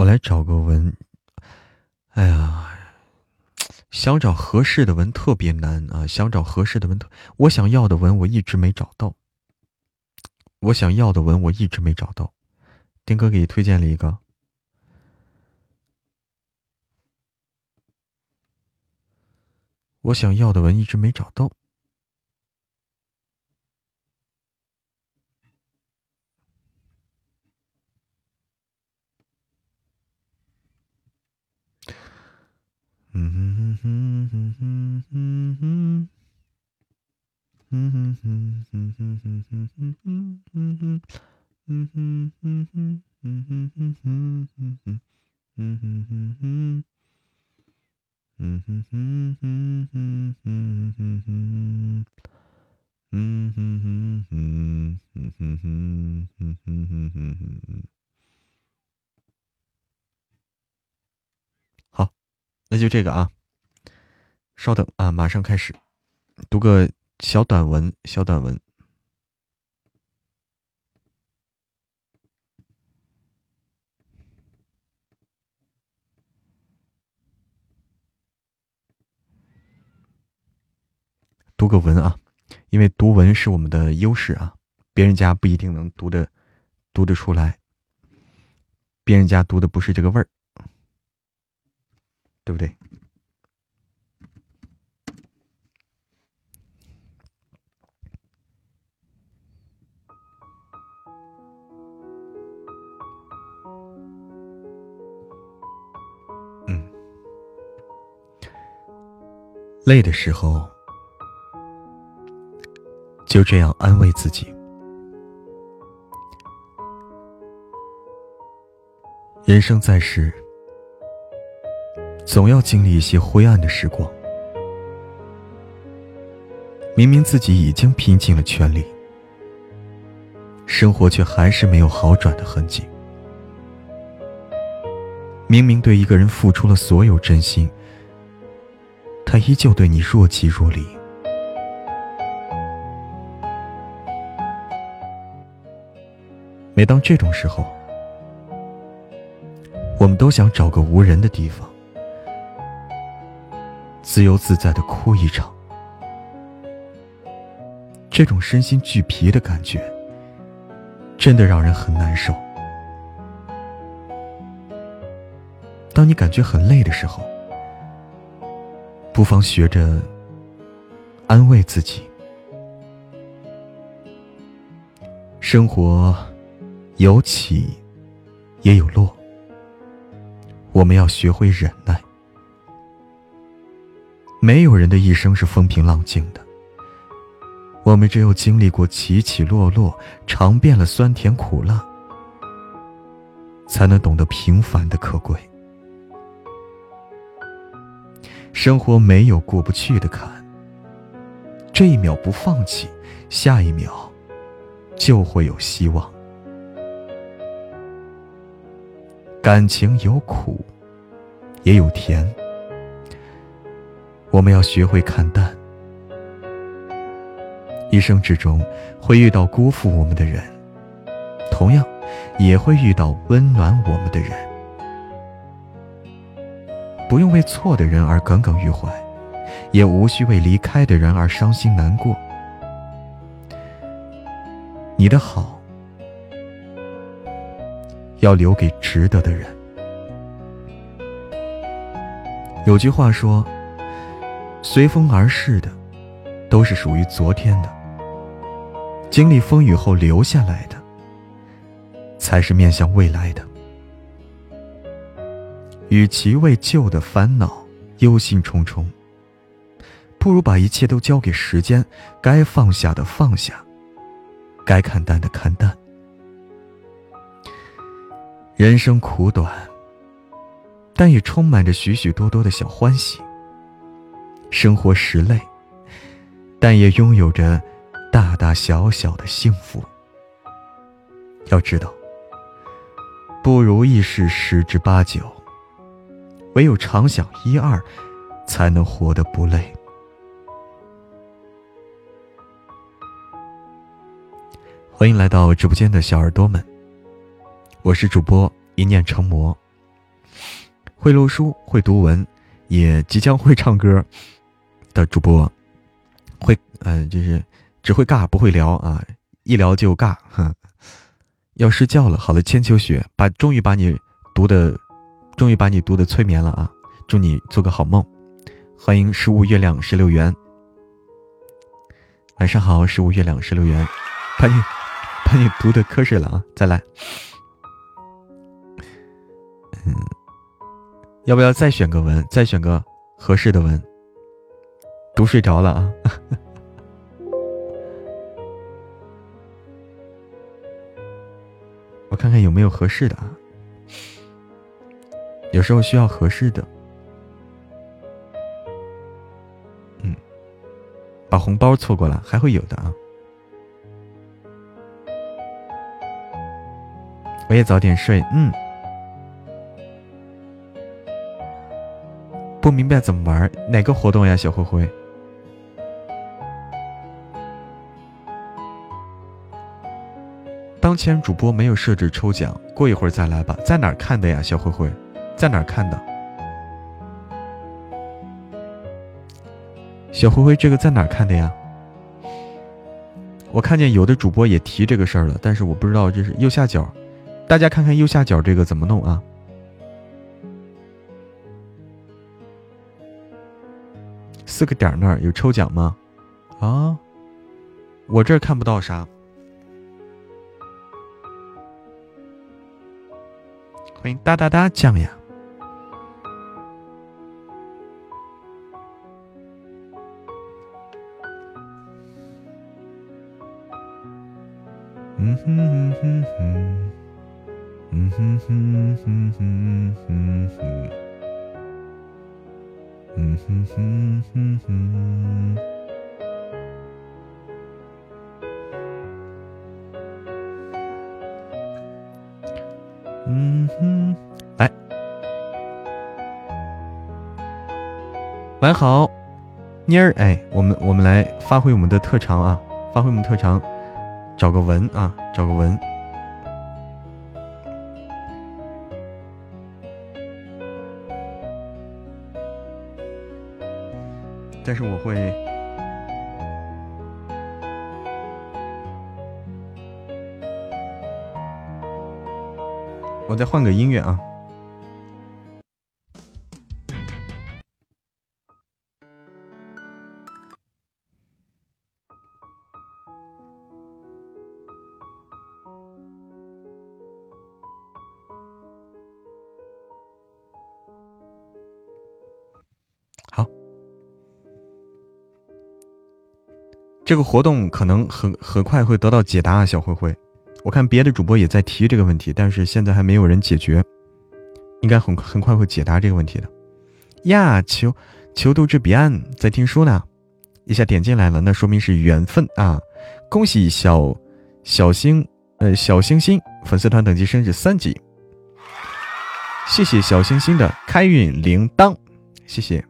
我来找个文，哎呀，想找合适的文特别难啊！想找合适的文，我想要的文我一直没找到。我想要的文我一直没找到，丁哥给你推荐了一个，我想要的文一直没找到。Mm-hmm. 那就这个啊。稍等啊，马上开始，读个小短文，小短文。读个文啊，因为读文是我们的优势啊，别人家不一定能读的读得出来，别人家读的不是这个味儿，对不对？嗯累的时候，就这样安慰自己。人生在世，总要经历一些灰暗的时光。明明自己已经拼尽了全力，生活却还是没有好转的痕迹。明明对一个人付出了所有真心。他依旧对你若即若离。每当这种时候，我们都想找个无人的地方，自由自在的哭一场。这种身心俱疲的感觉，真的让人很难受。当你感觉很累的时候，不妨学着安慰自己。生活有起也有落，我们要学会忍耐。没有人的一生是风平浪静的，我们只有经历过起起落落，尝遍了酸甜苦辣，才能懂得平凡的可贵。生活没有过不去的坎，这一秒不放弃，下一秒就会有希望。感情有苦，也有甜，我们要学会看淡。一生之中会遇到辜负我们的人，同样也会遇到温暖我们的人。不用为错的人而耿耿于怀，也无需为离开的人而伤心难过。你的好。要留给值得的人。有句话说：“随风而逝的，都是属于昨天的；经历风雨后留下来的，才是面向未来的。”与其为旧的烦恼忧心忡忡，不如把一切都交给时间，该放下的放下，该看淡的看淡。人生苦短，但也充满着许许多多的小欢喜。生活实累，但也拥有着大大小小的幸福。要知道，不如意事十之八九，唯有常想一二，才能活得不累。欢迎来到直播间的小耳朵们。我是主播一念成魔，会录书会读文，也即将会唱歌主播，会嗯就是只会尬不会聊啊，一聊就尬，哼，要睡觉了。好了，千秋雪把终于把你读的，终于把你读的催眠了啊！祝你做个好梦。欢迎十五月亮十六元，晚上好，十五月亮十六元，把你把你读的瞌睡了啊！再来。嗯，要不要再选个文？再选个合适的文？都睡着了啊！我看看有没有合适的啊。有时候需要合适的。嗯，把红包错过了，还会有的啊。我也早点睡。嗯。不明白怎么玩？哪个活动呀，小灰灰？当前主播没有设置抽奖，过一会儿再来吧。在哪儿看的呀，小灰灰？在哪儿看的？小灰灰，这个在哪儿看的呀？我看见有的主播也提这个事儿了，但是我不知道这是右下角，大家看看右下角这个怎么弄啊？四个点那儿有抽奖吗？啊，我这儿看不到啥。欢迎哒哒哒酱呀。嗯哼哼哼哼，嗯哼哼哼哼哼哼。嗯哼哼哼哼，晚好，妮儿，哎，我们我们来发挥我们的特长啊，发挥我们特长，找个文啊，找个文。但是我会，我再换个音乐啊。这个活动可能很很快会得到解答啊，小灰灰。我看别的主播也在提这个问题，但是现在还没有人解决，应该很很快会解答这个问题的。呀，求求渡之彼岸，在听书呢，一下点进来了，那说明是缘分啊！恭喜小小星呃小星星粉丝团等级升至三级，谢谢小星星的开运铃铛，谢谢。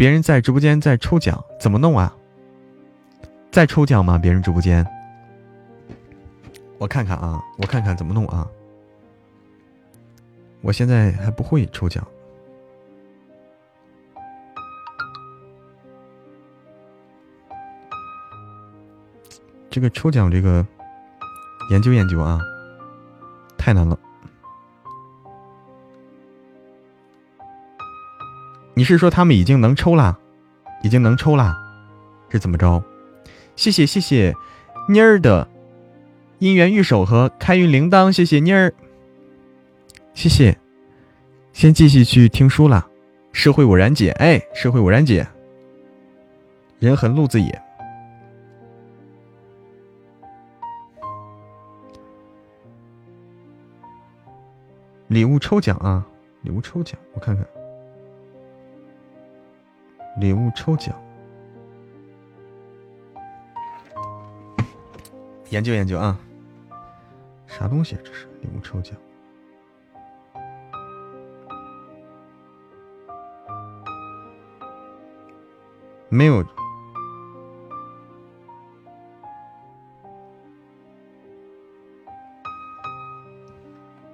别人在直播间在抽奖，怎么弄啊？在抽奖吗？别人直播间？我看看啊，我看看怎么弄啊。我现在还不会抽奖。这个抽奖这个研究研究啊，太难了。你是说他们已经能抽啦？已经能抽啦？是怎么着？谢谢谢谢妮儿的姻缘玉手和开运铃铛，谢谢妮儿，谢谢。先继续去听书啦。社会偶然姐，哎，社会偶然姐，人横路子野。礼物抽奖啊！礼物抽奖，我看看。礼物抽奖，研究研究啊！啥东西？这是礼物抽奖，没有，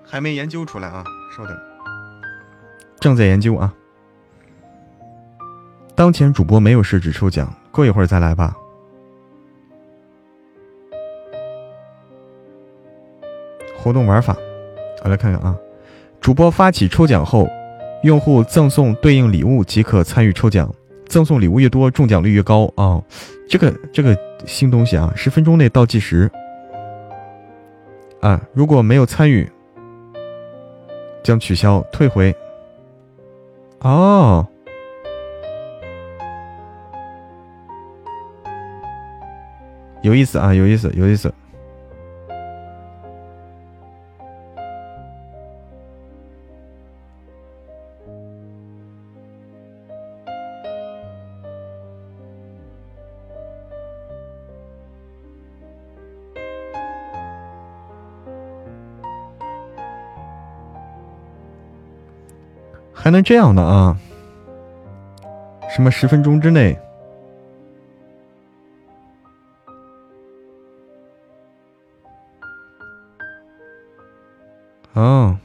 还没研究出来啊！稍等，正在研究啊。当前主播没有设置抽奖，过一会儿再来吧。活动玩法，我来看看啊。主播发起抽奖后，用户赠送对应礼物即可参与抽奖，赠送礼物越多，中奖率越高啊。这个这个新东西啊，十分钟内倒计时啊，如果没有参与，将取消退回。哦。有意思啊，有意思，有意思。还能这样的啊？什么十分钟之内？哦，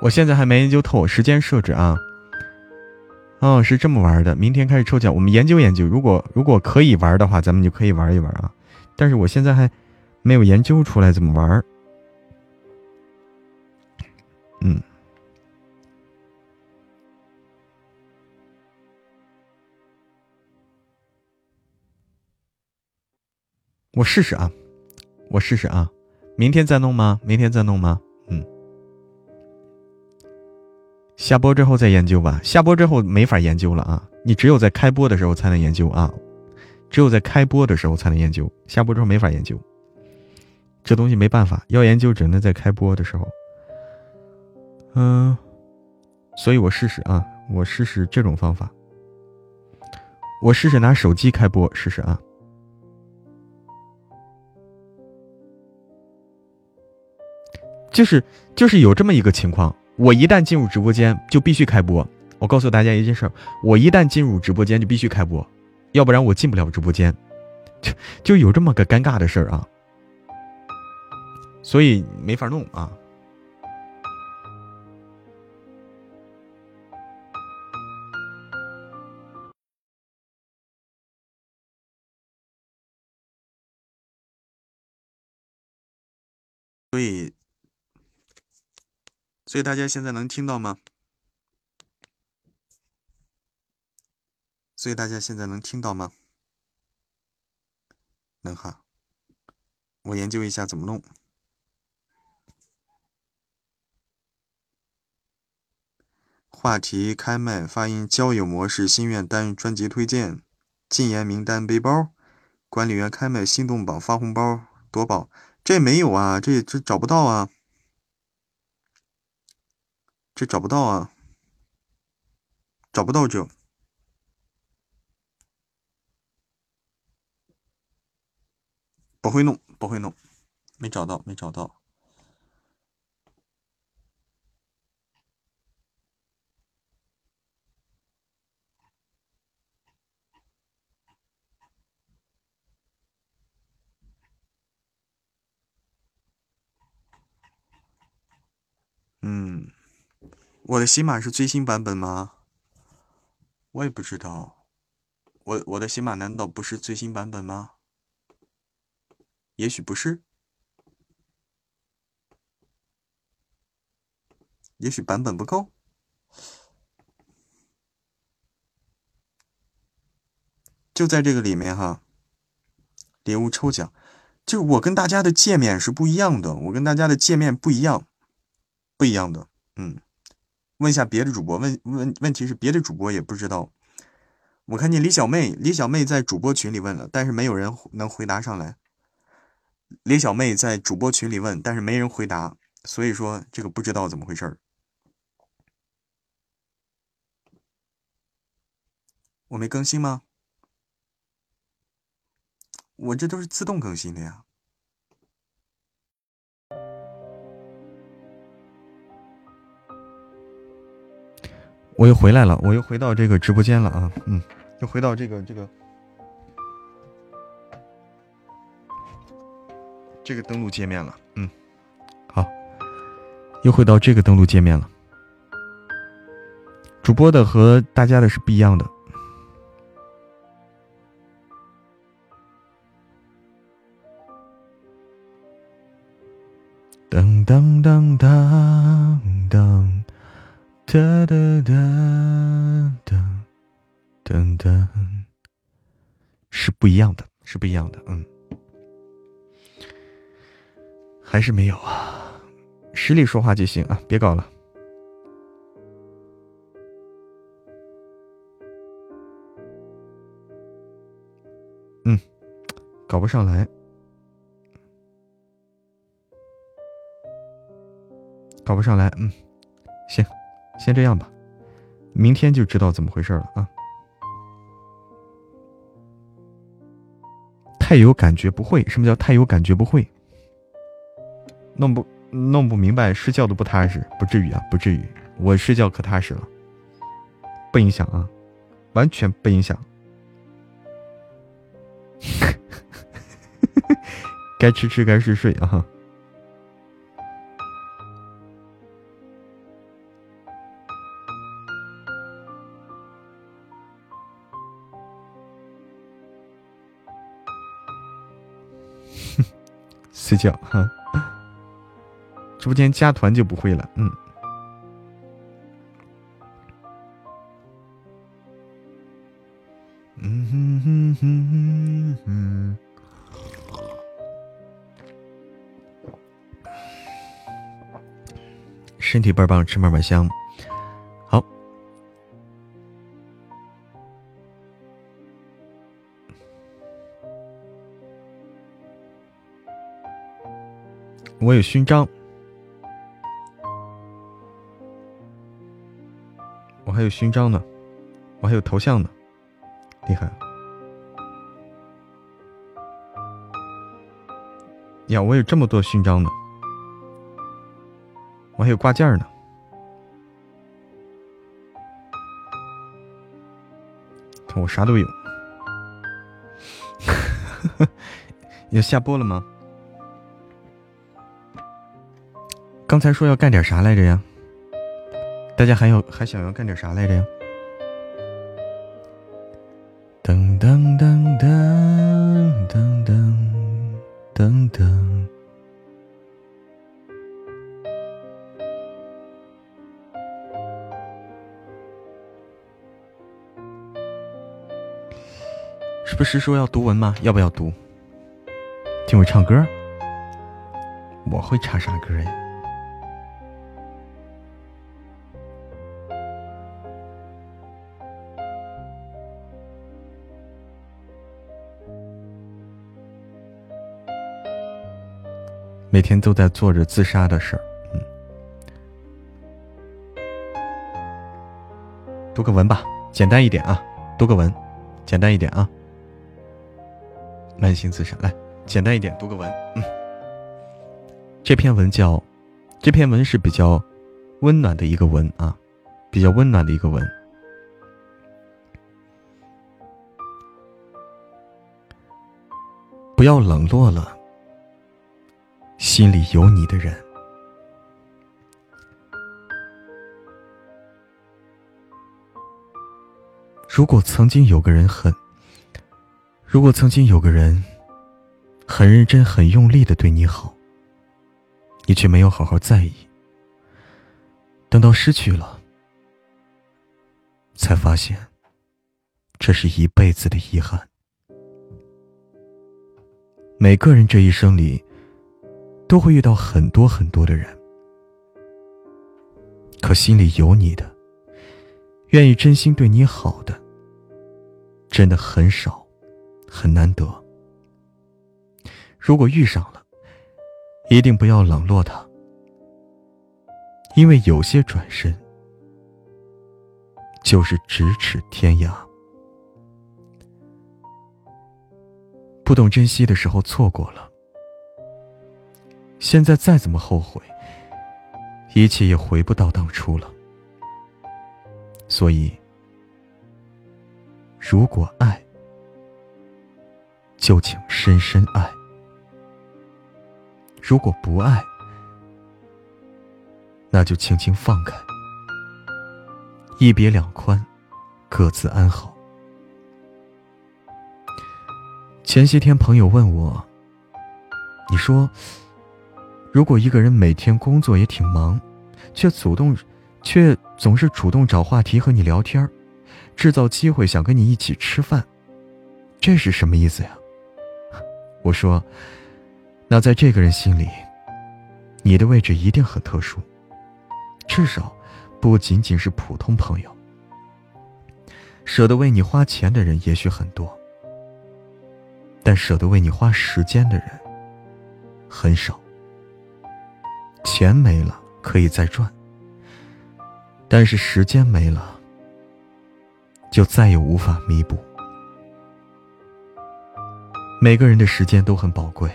我现在还没研究透时间设置啊。哦，是这么玩的。明天开始抽奖，我们研究研究。如果如果可以玩的话，咱们就可以玩一玩啊。但是我现在还没有研究出来怎么玩。嗯。我试试啊，我试试啊，明天再弄吗？明天再弄吗？嗯，下播之后再研究吧。下播之后没法研究了啊，你只有在开播的时候才能研究啊，只有在开播的时候才能研究，下播之后没法研究。这东西没办法，要研究只能在开播的时候。嗯，所以我试试啊，我试试这种方法，我试试拿手机开播试试啊。就是就是有这么一个情况，我一旦进入直播间就必须开播。我告诉大家一件事，我一旦进入直播间就必须开播，要不然我进不了直播间，就就有这么个尴尬的事儿啊，所以没法弄啊。所以。所以大家现在能听到吗？所以大家现在能听到吗？能哈，我研究一下怎么弄。话题开麦发音交友模式心愿单专辑推荐禁言名单背包管理员开麦心动榜发红包夺宝这没有啊这这找不到啊这找不到啊找不到就不会弄不会弄没找到没找到。我的喜马是最新版本吗？我也不知道，我我的喜马难道不是最新版本吗？也许不是，也许版本不够。就在这个里面哈，礼物抽奖，就我跟大家的界面是不一样的，我跟大家的界面不一样。不一样的，嗯，问一下别的主播，问问问题是别的主播也不知道。我看见李小妹，李小妹在主播群里问了，但是没有人能回答上来。李小妹在主播群里问，但是没人回答，所以说这个不知道怎么回事儿。我没更新吗？我这都是自动更新的呀。我又回来了，我又回到这个直播间了啊，嗯，又回到这个这个这个登录界面了，嗯，好，又回到这个登录界面了。主播的和大家的是不一样的。噔噔噔噔噔。哒哒哒哒噔噔，是不一样的，是不一样的，嗯，还是没有啊，实力说话就行啊，别搞了，嗯，搞不上来，搞不上来，嗯，行。先这样吧，明天就知道怎么回事了啊！太有感觉不会？什么叫太有感觉不会？弄不弄不明白，睡觉都不踏实，不至于啊，不至于，我睡觉可踏实了，不影响啊，完全不影响。该吃吃，该睡睡啊！睡觉哈，直播间加团就不会了，嗯。嗯身体倍儿棒，吃嘛嘛香。我有勋章，我还有勋章呢，我还有头像呢，厉害！呀，我有这么多勋章呢，我还有挂件呢，我啥都有。要下播了吗？刚才说要干点啥来着呀？大家还要还想要干点啥来着呀？噔噔噔噔噔噔噔噔，是不是说要读文吗？要不要读？听我唱歌？我会唱啥歌呀？每天都在做着自杀的事儿。嗯，读个文吧，简单一点啊，读个文，简单一点啊。慢性自杀，来，简单一点，读个文。嗯，这篇文叫，这篇文是比较温暖的一个文啊，比较温暖的一个文。不要冷落了心里有你的人。如果曾经有个人很，如果曾经有个人很认真、很用力的对你好，你却没有好好在意，等到失去了，才发现这是一辈子的遗憾。每个人这一生里，都会遇到很多很多的人，可心里有你的，愿意真心对你好的，真的很少，很难得。如果遇上了，一定不要冷落他，因为有些转身，就是咫尺天涯。不懂珍惜的时候错过了，现在再怎么后悔，一切也回不到当初了。所以，如果爱，就请深深爱；如果不爱，那就轻轻放开。一别两宽，各自安好。前些天，朋友问我：“你说，如果一个人每天工作也挺忙，却主动，却总是主动找话题和你聊天，制造机会想跟你一起吃饭，这是什么意思呀？” 我说：“那在这个人心里，你的位置一定很特殊，至少不仅仅是普通朋友。舍得为你花钱的人也许很多。”但舍得为你花时间的人很少。钱没了可以再赚，但是时间没了，就再也无法弥补。每个人的时间都很宝贵，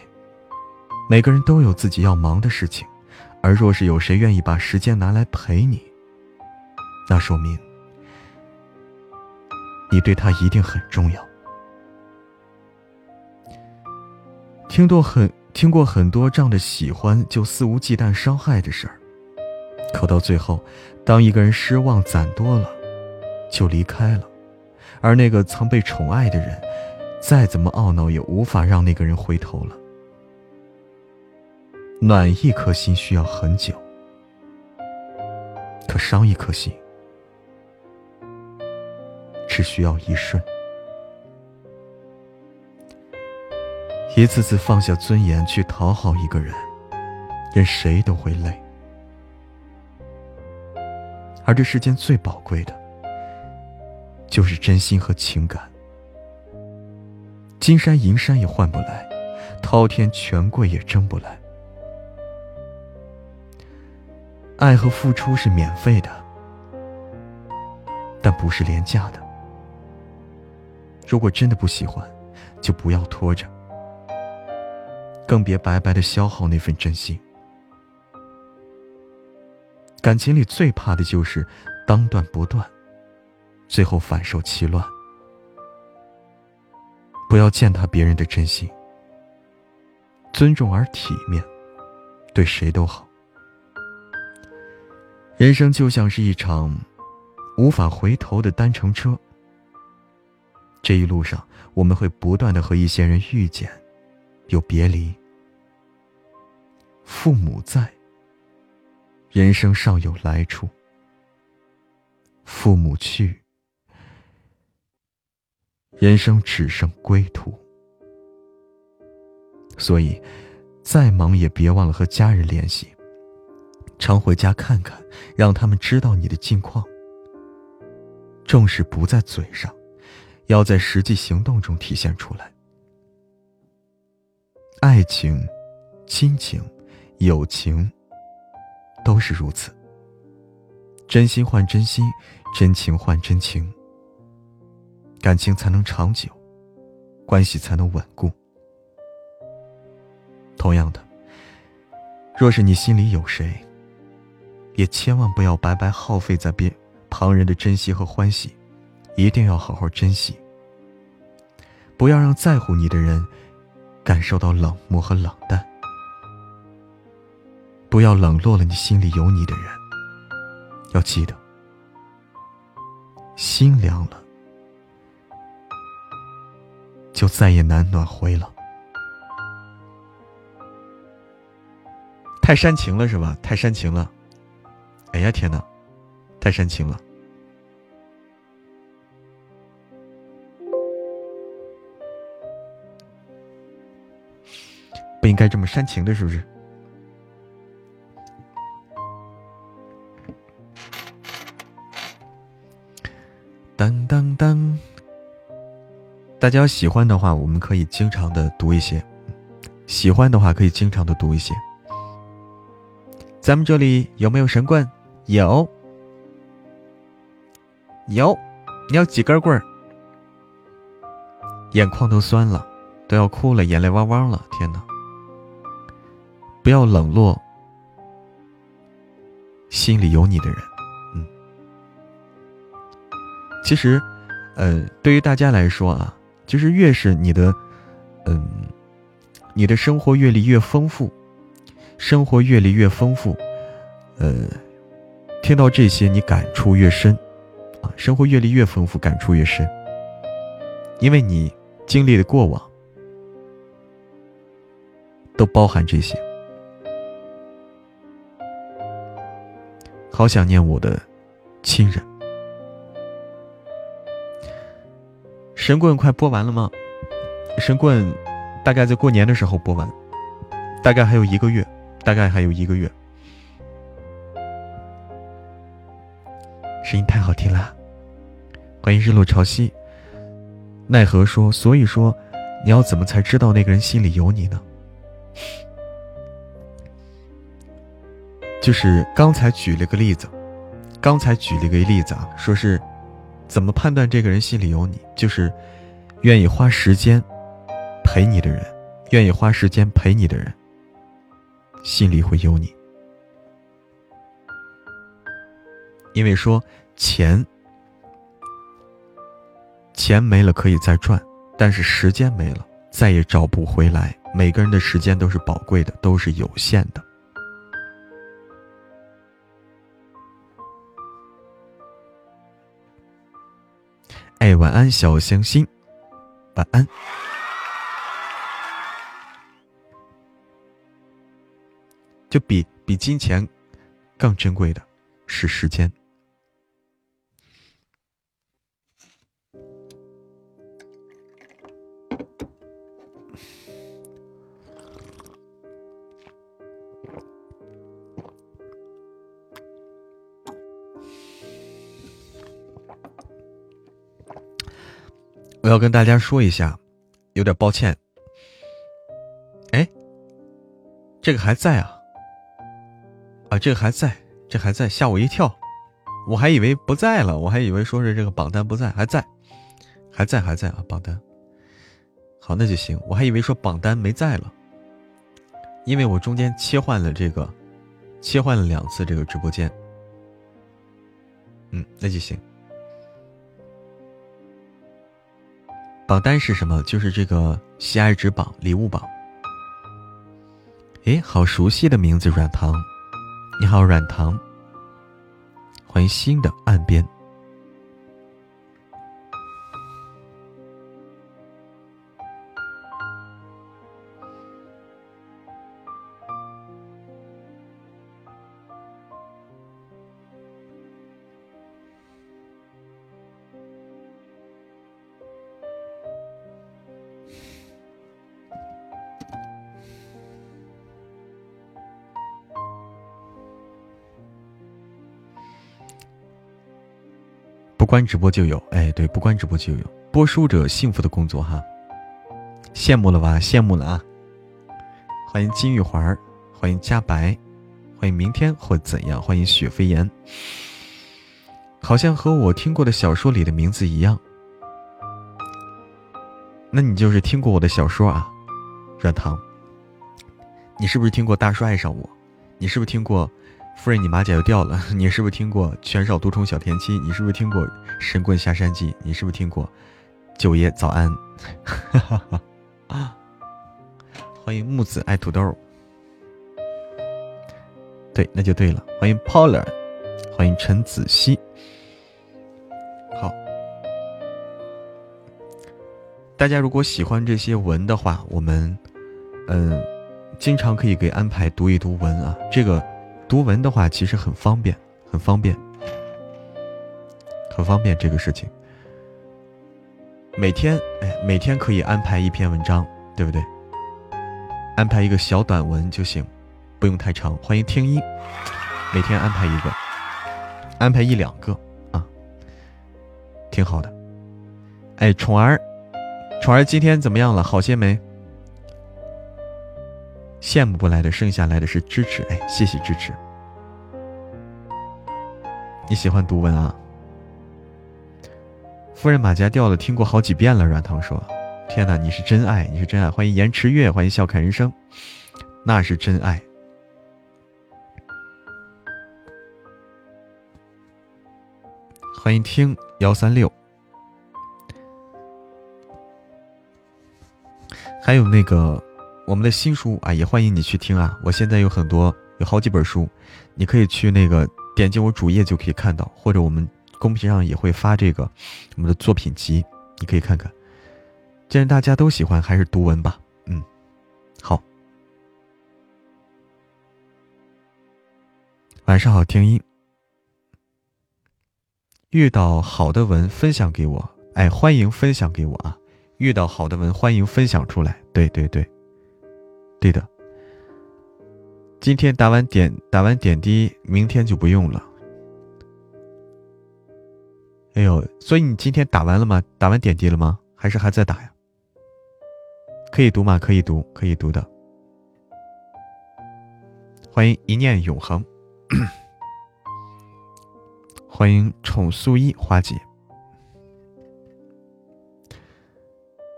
每个人都有自己要忙的事情，而若是有谁愿意把时间拿来陪你，那说明你对他一定很重要。听多很听过很多仗着喜欢就肆无忌惮伤害的事儿，可到最后，当一个人失望攒多了，就离开了，而那个曾被宠爱的人，再怎么懊恼也无法让那个人回头了。暖一颗心需要很久，可伤一颗心只需要一瞬。一次次放下尊严去讨好一个人，任谁都会累。而这世间最宝贵的，就是真心和情感。金山银山也换不来，滔天权贵也争不来。爱和付出是免费的，但不是廉价的。如果真的不喜欢，就不要拖着。更别白白的消耗那份真心。感情里最怕的就是当断不断，最后反受其乱。不要践踏别人的真心，尊重而体面，对谁都好。人生就像是一场无法回头的单程车，这一路上我们会不断的和一些人遇见。有别离，父母在，人生尚有来处；父母去，人生只剩归途。所以，再忙也别忘了和家人联系，常回家看看，让他们知道你的近况。重视不在嘴上，要在实际行动中体现出来。爱情、亲情友情都是如此。真心换真心，真情换真情，感情才能长久，关系才能稳固。同样的，若是你心里有谁，也千万不要白白耗费在别旁人的珍惜和欢喜，一定要好好珍惜。不要让在乎你的人感受到冷漠和冷淡，不要冷落了你心里有你的人。要记得，心凉了，就再也难暖回了。太煽情了是吧？太煽情了！哎呀天哪，太煽情了！不应该这么煽情的，是不是？当当当！大家要喜欢的话，我们可以经常的读一些；喜欢的话，可以经常的读一些。咱们这里有没有神棍？有，有，你要几根棍儿？眼眶都酸了，都要哭了，眼泪汪汪了！天哪！不要冷落心里有你的人。嗯，其实，呃，对于大家来说啊，就是越是你的，嗯，你的生活阅历越丰富。生活阅历越丰富，呃，听到这些你感触越深，啊，生活阅历越丰富，感触越深，因为你经历的过往都包含这些。好想念我的亲人，神棍快播完了吗？神棍大概在过年的时候播完，大概还有一个月。大概还有一个月，声音太好听了，欢迎日落潮汐。奈何说，所以说，你要怎么才知道那个人心里有你呢？就是刚才举了个例子，刚才举了一个例子啊，说是怎么判断这个人心里有你，就是愿意花时间陪你的人，愿意花时间陪你的人。心里会有你，因为说钱，钱没了可以再赚，但是时间没了再也找不回来。每个人的时间都是宝贵的，都是有限的。哎，晚安，小星星，晚安。就比比金钱更珍贵的是时间。我要跟大家说一下，有点抱歉。哎，这个还在啊。啊，这个还在，这还在，吓我一跳，我还以为不在了，我还以为说是这个榜单不在，还在，还在，还在啊，榜单。好，那就行，我还以为说榜单没在了，因为我中间切换了这个，切换了两次这个直播间。嗯，那就行。榜单是什么？就是这个喜爱值榜、礼物榜。哎，好熟悉的名字，软糖。你好，软糖。欢迎新的岸边。关直播就有，哎，对，不关直播就有播书者幸福的工作哈，羡慕了吧？羡慕了啊！欢迎金玉环，欢迎加白，欢迎明天或怎样，欢迎雪飞言。好像和我听过的小说里的名字一样，那你就是听过我的小说啊，软糖。你是不是听过《大叔爱上我》？你是不是听过《夫人你马甲又掉了》？你是不是听过《全少独宠小甜妻》？你是不是听过《神棍下山记》？你是不是听过《九爷早安》？欢迎木子爱土豆。对，那就对了。欢迎 Paula，欢迎陈子熙。好大家如果喜欢这些文的话，我们，嗯，经常可以给安排读一读文啊。这个读文的话，其实很方便，很方便，很方便这个事情。每天，哎，每天可以安排一篇文章，对不对？安排一个小短文就行，不用太长。欢迎听音，每天安排一个，安排一两个啊，挺好的。哎，宠儿。宠儿今天怎么样了？好些没？羡慕不来的，剩下来的是支持。哎，谢谢支持。你喜欢读文啊？夫人马甲掉了，听过好几遍了。软糖说：“天哪，你是真爱，你是真爱！”欢迎延迟月，欢迎笑看人生，那是真爱。欢迎听幺三六。还有那个我们的新书啊，也欢迎你去听啊！我现在有很多，有好几本书，你可以去那个点击我主页就可以看到，或者我们公屏上也会发这个我们的作品集，你可以看看。既然大家都喜欢，还是读文吧。嗯，好。晚上好，听音。遇到好的文分享给我，哎，欢迎分享给我啊！遇到好的文，欢迎分享出来。对对对，对的。今天打完点打完点滴，明天就不用了。哎呦，所以你今天打完了吗？打完点滴了吗？还是还在打呀？可以读吗？可以读，可以读的。欢迎一念永恒，欢迎宠素衣花姐。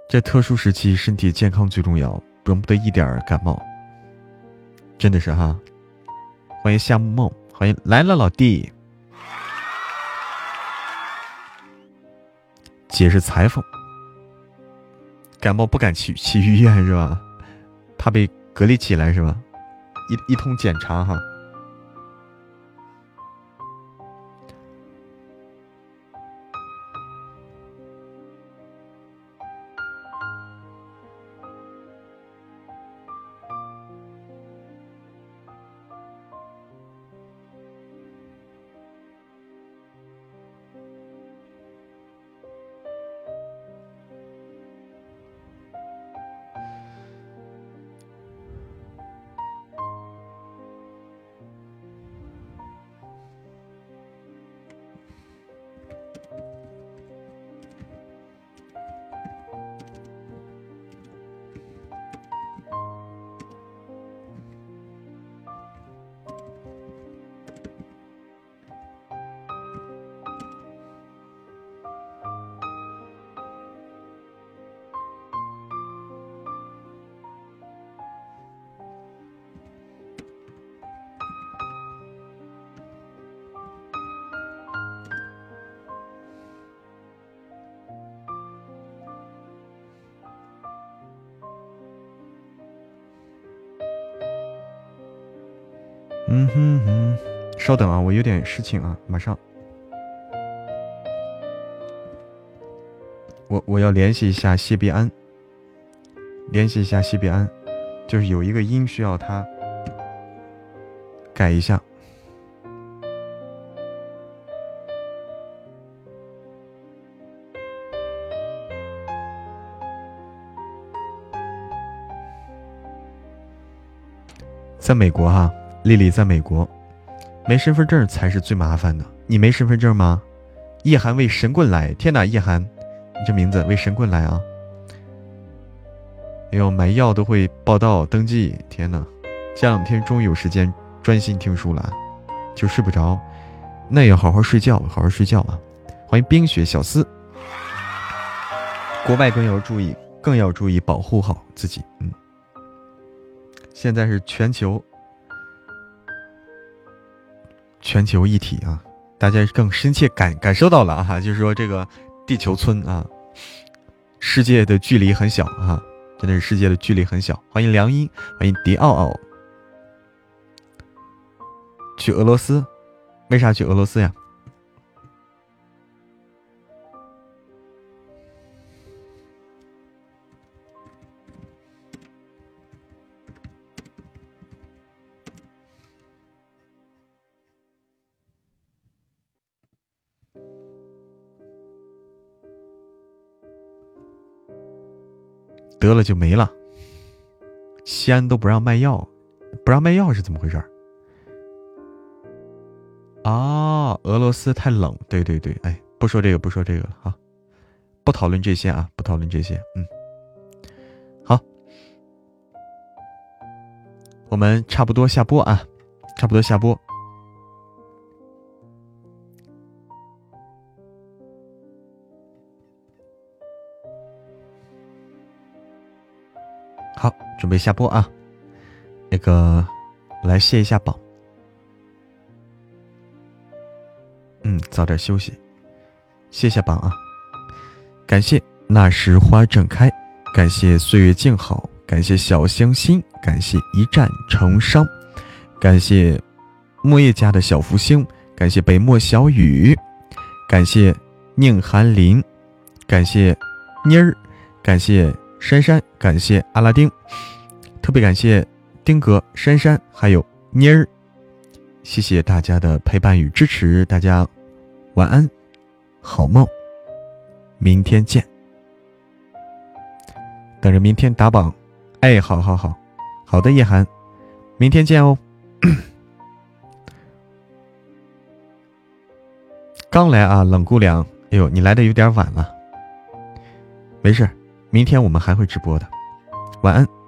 这特殊时期，身体健康最重要，容不得一点感冒。真的是哈，欢迎夏木梦，欢迎来了老弟。姐是裁缝，感冒不敢去去医院是吧？怕被隔离起来是吧？一一通检查哈。稍等啊，我有点事情啊，马上。我我要联系一下谢必安，联系一下谢必安，就是有一个音需要他改一下。在美国哈。丽丽在美国，没身份证才是最麻烦的。你没身份证吗？叶寒为神棍来！天哪，叶寒，你这名字为神棍来啊！哎呦，买药都会报到登记，天哪，这两天终于有时间专心听书了，就睡不着，那要好好睡觉，好好睡觉啊！欢迎冰雪小司，国外更要注意，更要注意保护好自己。嗯，现在是全球全球一体啊，大家更深切感感受到了啊，就是说这个地球村啊，世界的距离很小啊。真的是世界的距离很小。欢迎梁音，欢迎迪奥奥。去俄罗斯？为啥去俄罗斯呀？得了就没了，西安都不让卖药，不让卖药是怎么回事？啊，俄罗斯太冷，对对对，哎，不说这个，不说这个了哈，不讨论这些啊，不讨论这些，嗯，好，我们差不多下播啊，差不多下播。准备下播啊！那个，来卸一下榜。嗯，早点休息，谢谢榜啊！感谢那时花正开，感谢岁月静好，感谢小香心，感谢一战成伤，感谢木叶家的小福星，感谢北漠小雨，感谢宁寒林，感谢妮儿，感谢。珊珊，感谢阿拉丁，特别感谢丁哥、珊珊还有妮儿，谢谢大家的陪伴与支持，大家晚安，好梦，明天见，等着明天打榜，哎，好好好，好的，叶涵，明天见哦。刚来啊，冷姑娘，哎呦，你来的有点晚了，没事。明天我们还会直播的，晚安。